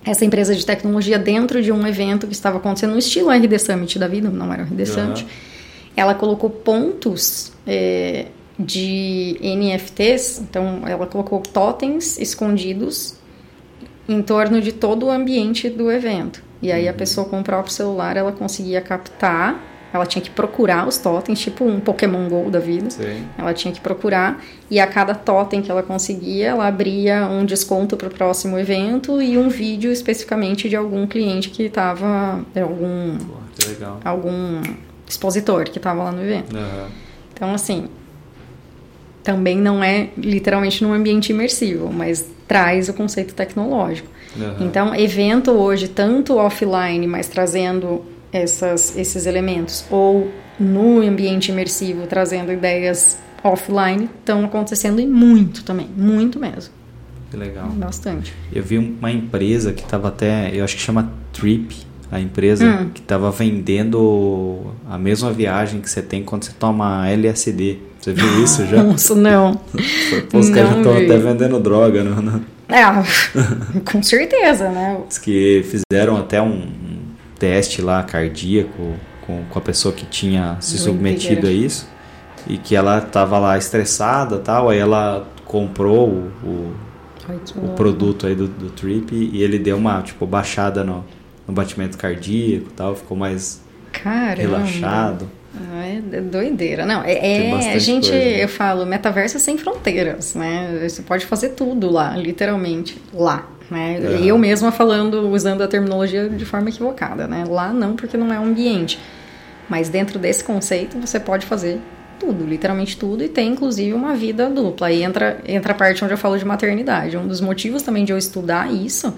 essa empresa de tecnologia dentro de um evento que estava acontecendo no estilo RD Summit da vida, não era o RD. Summit, ela colocou pontos é, de NFTs, então ela colocou totens escondidos em torno de todo o ambiente do evento. E aí a pessoa com o próprio celular ela conseguia captar, ela tinha que procurar os totens, tipo um Pokémon Go da vida. Sei. Ela tinha que procurar e a cada totem que ela conseguia, ela abria um desconto para o próximo evento e um vídeo especificamente de algum cliente que estava, algum, Pô, que legal. algum expositor que estava lá no evento. Aham. Então, assim, também não é literalmente num ambiente imersivo, mas traz o conceito tecnológico. Uhum. Então, evento hoje, tanto offline, mas trazendo essas, esses elementos, ou no ambiente imersivo, trazendo ideias offline, estão acontecendo e muito também, muito mesmo. Que legal. Bastante. Eu vi uma empresa que estava até, eu acho que chama Trip, a empresa hum. que estava vendendo a mesma viagem que você tem quando você toma LSD. Você viu isso já? Nossa, não. Os caras já estão até vendendo droga, não? É, com certeza, né? Diz que fizeram até um teste lá cardíaco com, com a pessoa que tinha se submetido a isso e que ela estava lá estressada tal, aí ela comprou o, o, Ai, o produto aí do, do Trip e ele deu uma tipo baixada no, no batimento cardíaco tal, ficou mais Caramba. relaxado. É doideira. Não, é, é a gente, coisa, né? eu falo, metaverso é sem fronteiras, né? Você pode fazer tudo lá, literalmente, lá. Né? É. Eu mesma falando, usando a terminologia de forma equivocada, né? Lá não, porque não é um ambiente. Mas dentro desse conceito, você pode fazer tudo, literalmente tudo, e tem inclusive uma vida dupla. Aí entra, entra a parte onde eu falo de maternidade. Um dos motivos também de eu estudar isso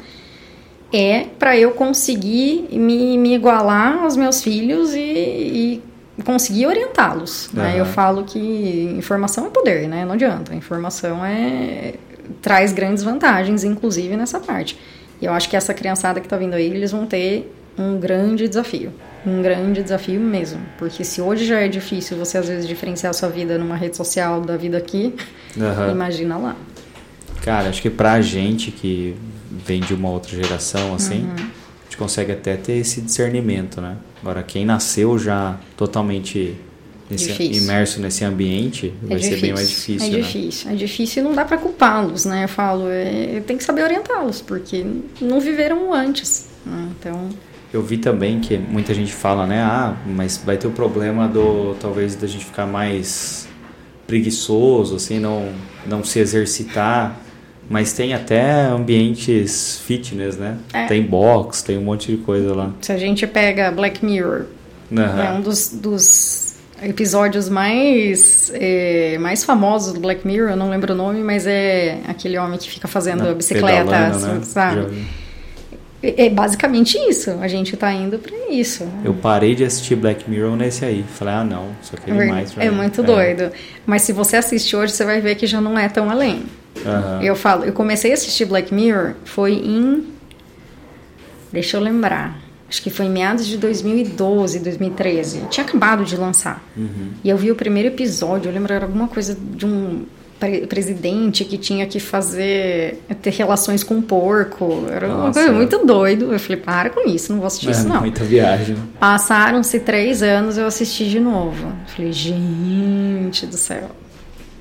é para eu conseguir me, me igualar aos meus filhos e, e conseguir orientá-los. Uhum. Né? Eu falo que informação é poder, né? Não adianta. Informação é traz grandes vantagens, inclusive nessa parte. E eu acho que essa criançada que está vindo aí, eles vão ter um grande desafio. Um grande desafio mesmo. Porque se hoje já é difícil você, às vezes, diferenciar a sua vida numa rede social da vida aqui, uhum. imagina lá. Cara, acho que pra gente que vem de uma outra geração, assim, uhum. Consegue até ter esse discernimento, né? Agora, quem nasceu já totalmente nesse, imerso nesse ambiente, é vai difícil. ser bem mais difícil. É né? difícil, é difícil e não dá para culpá-los, né? Eu falo, é, tem que saber orientá-los, porque não viveram antes. Né? Então. Eu vi também que muita gente fala, né? Ah, mas vai ter o problema do talvez da gente ficar mais preguiçoso, assim, não, não se exercitar. Mas tem até ambientes fitness, né? É. Tem box, tem um monte de coisa lá. Se a gente pega Black Mirror, uhum. é um dos, dos episódios mais, é, mais famosos do Black Mirror, eu não lembro o nome, mas é aquele homem que fica fazendo Na bicicleta, né? sabe? É, é basicamente isso. A gente tá indo para isso. Eu parei de assistir Black Mirror nesse aí. Falei, ah, não, só mais. É muito é. doido. Mas se você assistir hoje, você vai ver que já não é tão além. Uhum. Eu falo, eu comecei a assistir Black Mirror foi em. Deixa eu lembrar. Acho que foi em meados de 2012, 2013. Tinha acabado de lançar. Uhum. E eu vi o primeiro episódio. Eu lembro, era alguma coisa de um pre presidente que tinha que fazer. ter relações com um porco. Era Nossa, uma coisa muito doido. Eu falei, para com isso, não vou assistir é, isso, não. Muita viagem. Passaram-se três anos, eu assisti de novo. Eu falei, gente do céu.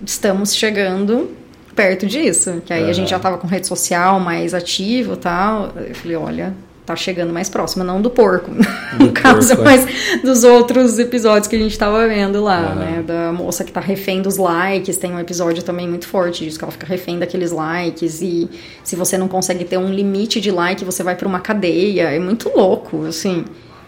Estamos chegando perto disso. Que aí uhum. a gente já tava com rede social mais ativo e tal. Eu falei, olha, tá chegando mais próximo, não do porco, do no caso, porco, é. mas dos outros episódios que a gente tava vendo lá, uhum. né? Da moça que tá refém dos likes, tem um episódio também muito forte disso, que ela fica refém daqueles likes, e se você não consegue ter um limite de like, você vai para uma cadeia, é muito louco, assim.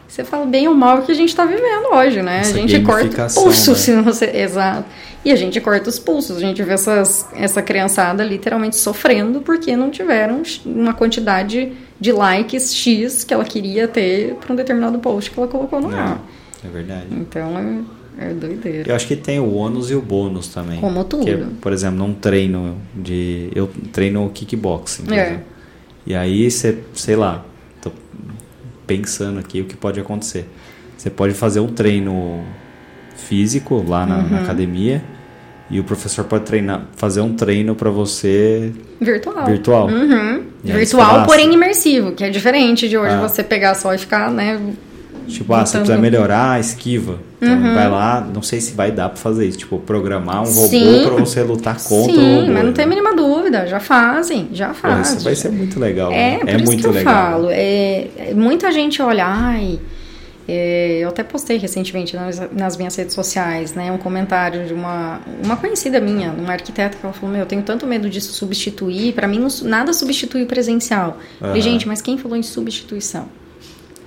Você fala bem ou mal o que a gente tá vivendo hoje, né? Essa a gente corta o pulso, né? se você. Exato. E a gente corta os pulsos, a gente vê essas, essa criançada literalmente sofrendo porque não tiveram uma quantidade de likes X que ela queria ter para um determinado post que ela colocou no ar. É, é verdade. Então é, é doideira. Eu acho que tem o ônus e o bônus também. Como tudo. Que, por exemplo, num treino de. Eu treino kickboxing. É. E aí você, sei lá, tô pensando aqui o que pode acontecer. Você pode fazer um treino físico lá na, uhum. na academia e o professor pode treinar, fazer um treino para você virtual. Virtual. Uhum. Virtual, porém imersivo, que é diferente de hoje ah. você pegar só e ficar, né? Tipo, ah, se você quiser melhorar, esquiva. Então uhum. vai lá, não sei se vai dar para fazer isso, tipo, programar um Sim. robô para você lutar contra Sim, o robô. Sim, mas não tem a mínima dúvida, já fazem, já fazem. Isso vai ser muito legal. É, né? é muito que eu legal. falo. É, muita gente olha, ai, é, eu até postei recentemente nas, nas, minhas redes sociais, né, um comentário de uma, uma conhecida minha, uma arquiteta, que ela falou: Meu, eu tenho tanto medo disso substituir, para mim não, nada substitui o presencial. Uhum. Falei, gente, mas quem falou em substituição?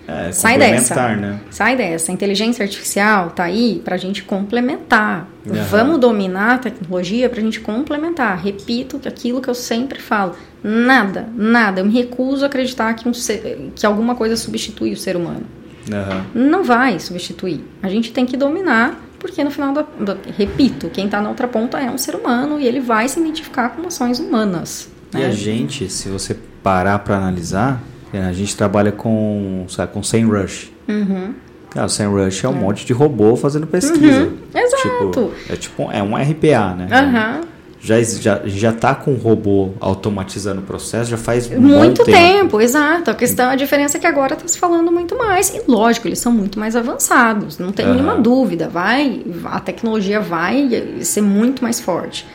É, Sai dessa. né? Sai dessa. A inteligência artificial tá aí para a gente complementar. Aham. Vamos dominar a tecnologia para a gente complementar. Repito que aquilo que eu sempre falo. Nada, nada. Eu me recuso a acreditar que, um ser- que alguma coisa substitui o ser humano. Aham. Não vai substituir. A gente tem que dominar, porque no final da. da- repito, quem está na outra ponta é um ser humano e ele vai se identificar com ações humanas. E né? a gente, se você parar para analisar, é, a gente trabalha com, sabe, com SEMrush. Uhum. Cara, o SEMrush é um monte de robô fazendo pesquisa. exato. Tipo, é tipo, é um RPA, né? Aham. Já, já, já tá com o robô automatizando o processo, já faz Muito bom tempo. exato. A questão, a diferença é que agora está se falando muito mais. E lógico, eles são muito mais avançados, não tem Aham. nenhuma dúvida. Vai, a tecnologia vai ser muito mais forte.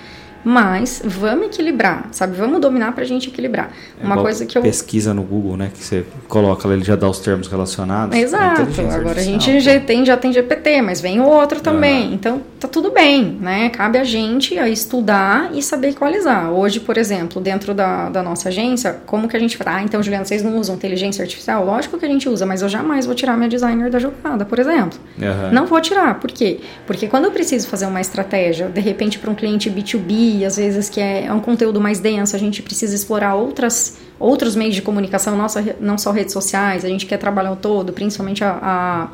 Mas vamos equilibrar, sabe? Vamos dominar pra gente equilibrar. É Uma coisa que eu. Pesquisa no Google, né? Que você coloca lá, ele já dá os termos relacionados. Exato. Agora a gente artificial, já tem, já tem GPT, mas vem o outro também. Aham. Então tá tudo bem, né? Cabe a gente a estudar e saber equalizar. Hoje, por exemplo, dentro da, da nossa agência, como que a gente fala? Ah, então, Juliana, vocês não usam inteligência artificial? Lógico que a gente usa, mas eu jamais vou tirar minha designer da jogada, por exemplo. Aham. Não vou tirar. Por quê? Porque quando eu preciso fazer uma estratégia, de repente para um cliente B2B, às vezes que é, é um conteúdo mais denso, a gente precisa explorar outras, outros meios de comunicação, nossa, não só redes sociais, a gente quer trabalhar o todo, principalmente a, a,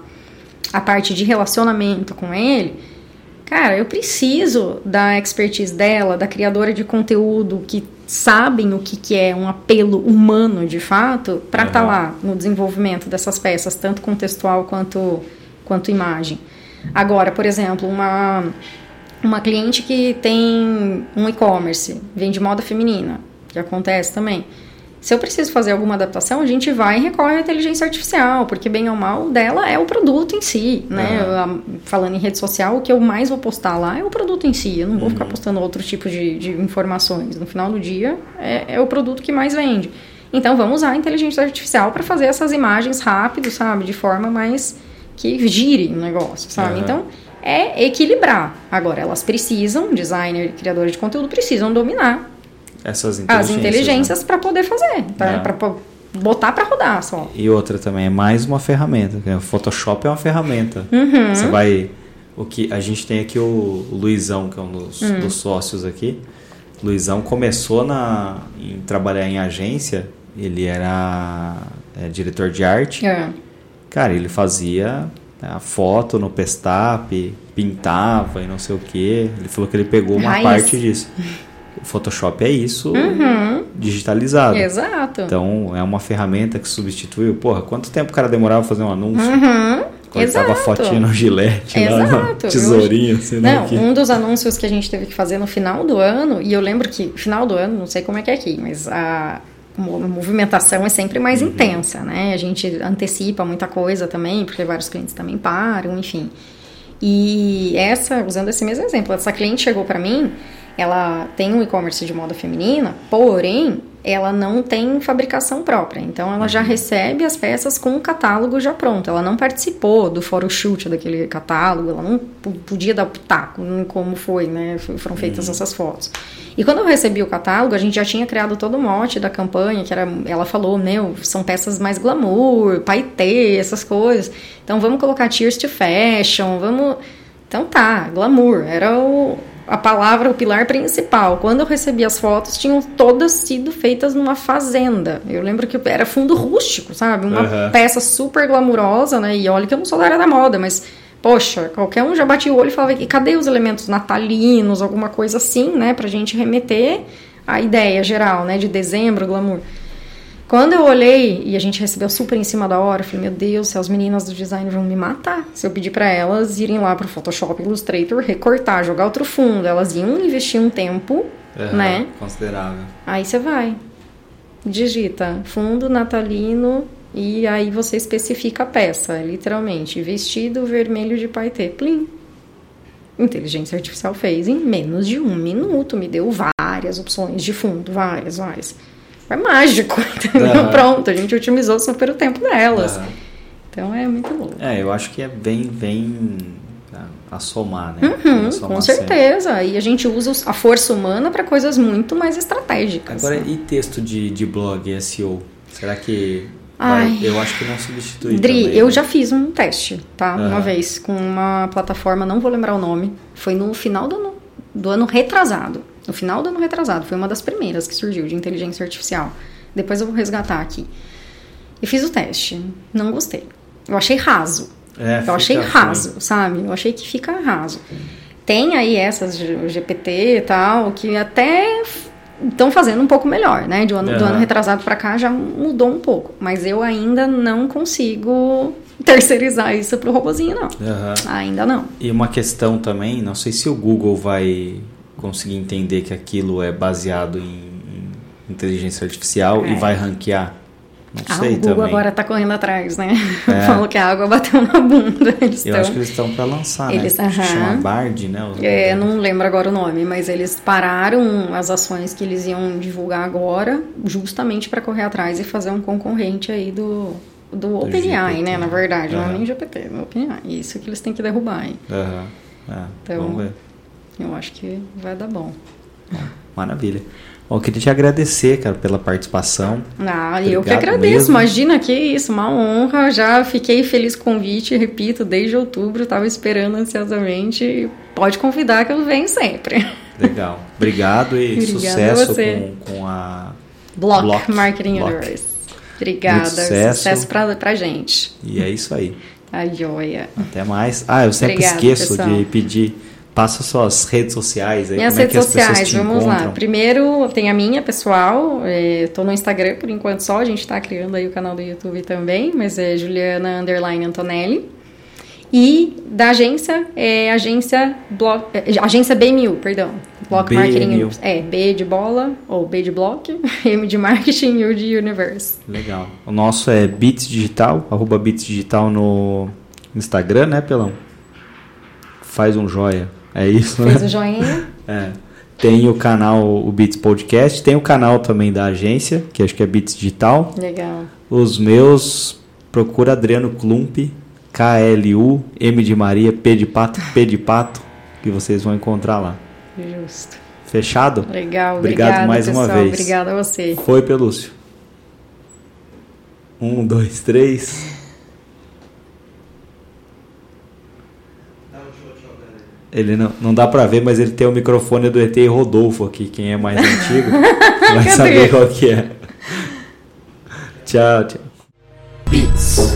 a parte de relacionamento com ele. Cara, eu preciso da expertise dela, da criadora de conteúdo que sabem o que, que é um apelo humano de fato, para estar Aham. lá no desenvolvimento dessas peças, tanto contextual quanto, quanto imagem. Agora, por exemplo, uma, uma cliente que tem um e-commerce, vende moda feminina, que acontece também. Se eu preciso fazer alguma adaptação, a gente vai e recorre à inteligência artificial, porque bem ou mal dela é o produto em si, né? Aham. A- Falando em rede social, o que eu mais vou postar lá é o produto em si. Eu não vou ficar postando outro tipo de, de informações. No final do dia, é, é o produto que mais vende. Então, vamos usar a inteligência artificial para fazer essas imagens rápido, sabe? De forma mais que gire o negócio, sabe? Aham. Então, é equilibrar. Agora, elas precisam, designer e criadores de conteúdo, precisam dominar Essas as inteligências. né? inteligências para poder fazer, tá? É. Para botar para rodar só. E outra também, é mais uma ferramenta. que O Photoshop é uma ferramenta. Uhum. Você vai. O que a gente tem aqui o, Luizão, que é um dos, Hum. dos sócios aqui. Luizão começou na, em trabalhar em agência. Ele era é, diretor de arte. É. Cara, ele fazia a foto no Pestap, pintava e não sei o que. Ele falou que ele pegou uma Raiz. parte disso. O Photoshop é isso digitalizado. Uhum. Exato. Então, é uma ferramenta que substituiu. Porra, quanto tempo o cara demorava pra fazer um anúncio? Uhum. Quando ele tava Exato. fotinho no gilete, lá Exato. no tesourinho, lá Não, um dos anúncios que a gente teve que fazer no final do ano, e eu lembro que final do ano, não sei como é que é aqui, mas a movimentação é sempre mais Uhum. intensa, né? A gente antecipa muita coisa também, porque vários clientes também param, enfim. E essa, usando esse mesmo exemplo, essa cliente chegou para mim, ela tem um e-commerce de moda feminina, porém ela não tem fabricação própria. Então ela Uhum. já recebe as peças com o catálogo já pronto. Ela não participou do photoshoot daquele catálogo, ela não podia dar pitaco em como foi, né? Foram feitas Uhum. essas fotos. E quando eu recebi o catálogo, a gente já tinha criado todo o mote da campanha, que era, ela falou, meu, são peças mais glamour, paetê, essas coisas. Então vamos colocar tears to fashion, vamos. Então tá, glamour, era o, a palavra, o pilar principal. Quando eu recebi as fotos, tinham todas sido feitas numa fazenda. Eu lembro que era fundo rústico, sabe? Uma Aham. peça super glamurosa, né? E olha que eu não sou da área da moda, mas poxa, qualquer um já batia o olho e falava, e cadê os elementos natalinos, alguma coisa assim, né? Pra gente remeter à ideia geral, né? De dezembro, glamour. Quando eu olhei e a gente recebeu super em cima da hora, eu falei, meu Deus, as meninas do design vão me matar. Se eu pedir pra elas irem lá pro Photoshop Illustrator, recortar, jogar outro fundo, elas iam investir um tempo, né? Considerável. Aí você vai, digita fundo natalino e aí você especifica a peça, literalmente, vestido vermelho de paetê, plim. Inteligência artificial fez em menos de um minuto, me deu várias opções de fundo, várias, várias. Foi mágico, entendeu? Aham. Pronto, a gente otimizou super o tempo delas. Aham. Então é muito louco. É, eu acho que é bem, bem a, a somar, né? Uhum, A somar com sempre. certeza. E a gente usa a força humana para coisas muito mais estratégicas. Agora, né? e texto de, de blog SEO? Será que Ai. eu acho que não substitui. Dri, também, eu né? já fiz um teste, tá? Aham. Uma vez com uma plataforma, não vou lembrar o nome. Foi no final do ano, do ano retrasado. No final do ano retrasado. Foi uma das primeiras que surgiu de inteligência artificial. Depois eu vou resgatar aqui. E fiz o teste. Não gostei. Eu achei raso. É, Eu achei raso, sabe? Eu achei que fica raso. Tem aí essas GPT e tal, que até estão fazendo um pouco melhor, né? Do ano, do Aham. ano retrasado pra cá já mudou um pouco. Mas eu ainda não consigo terceirizar isso pro robozinho, não. Aham. Ainda não. E uma questão também, não sei se o Google vai conseguir entender que aquilo é baseado em, inteligência artificial e É. vai ranquear. Não Ah, sei o Google também. agora tá correndo atrás, né? É. Falou que a água bateu na bunda. Eles Eu estão. acho que eles estão para lançar, Eles- né? Que aham. Chama Bard, né? os É, não lembro agora o nome, mas eles pararam as ações que eles iam divulgar agora, justamente para correr atrás e fazer um concorrente aí do, do OpenAI, GPT, né? Na verdade, não é nem GPT, é OpenAI. Isso que eles têm que derrubar aí. É, Então- Vamos ver. Eu acho que vai dar bom. Maravilha. Bom, eu queria te agradecer, cara, pela participação. Ah, e eu que Obrigado agradeço. mesmo. Imagina que isso, uma honra. Já fiquei feliz com o convite, repito, desde outubro, estava esperando ansiosamente. Pode convidar que eu venho sempre. Legal. Obrigado e Obrigada a sucesso com, com a. Block, Block, Marketing Block. Universe. Obrigada. Muito sucesso. Sucesso pra, pra gente. E é isso aí. Tá joia. Até mais. Ah, eu sempre Obrigada, esqueço pessoal. de pedir. Passa suas redes sociais aí. Minhas como é que redes as pessoas sociais, te vamos lá. encontram? Primeiro tem a minha pessoal, é, tô no Instagram por enquanto só, a gente tá criando aí o canal do YouTube também, mas é Juliana Underline Antonelli. E da agência, é agência, Block, é, agência BMU, perdão. Block BMU. Marketing. É, B de bola, ou B de block, M de marketing U de universe. Legal. O nosso é Bits Digital, arroba Bits Digital no Instagram, né, Pelão? Faz um joia. É isso, Fez né? o joinha? É. Tem o canal, o Bits Podcast. Tem o canal também da agência, que acho que é Bits Digital. Legal. Os meus, procura Adriano Klump, K-L-U, M de Maria, P de Pato, P de Pato, que vocês vão encontrar lá. Justo. Fechado? Legal, Obrigado obrigada, mais uma pessoal. vez. Obrigada a você. Foi, Pelúcio. Um, dois, três. Ele não, não dá pra ver, mas ele tem o microfone do ET Rodolfo aqui. Quem é mais antigo vai saber qual que é. Tchau, tchau. Beats.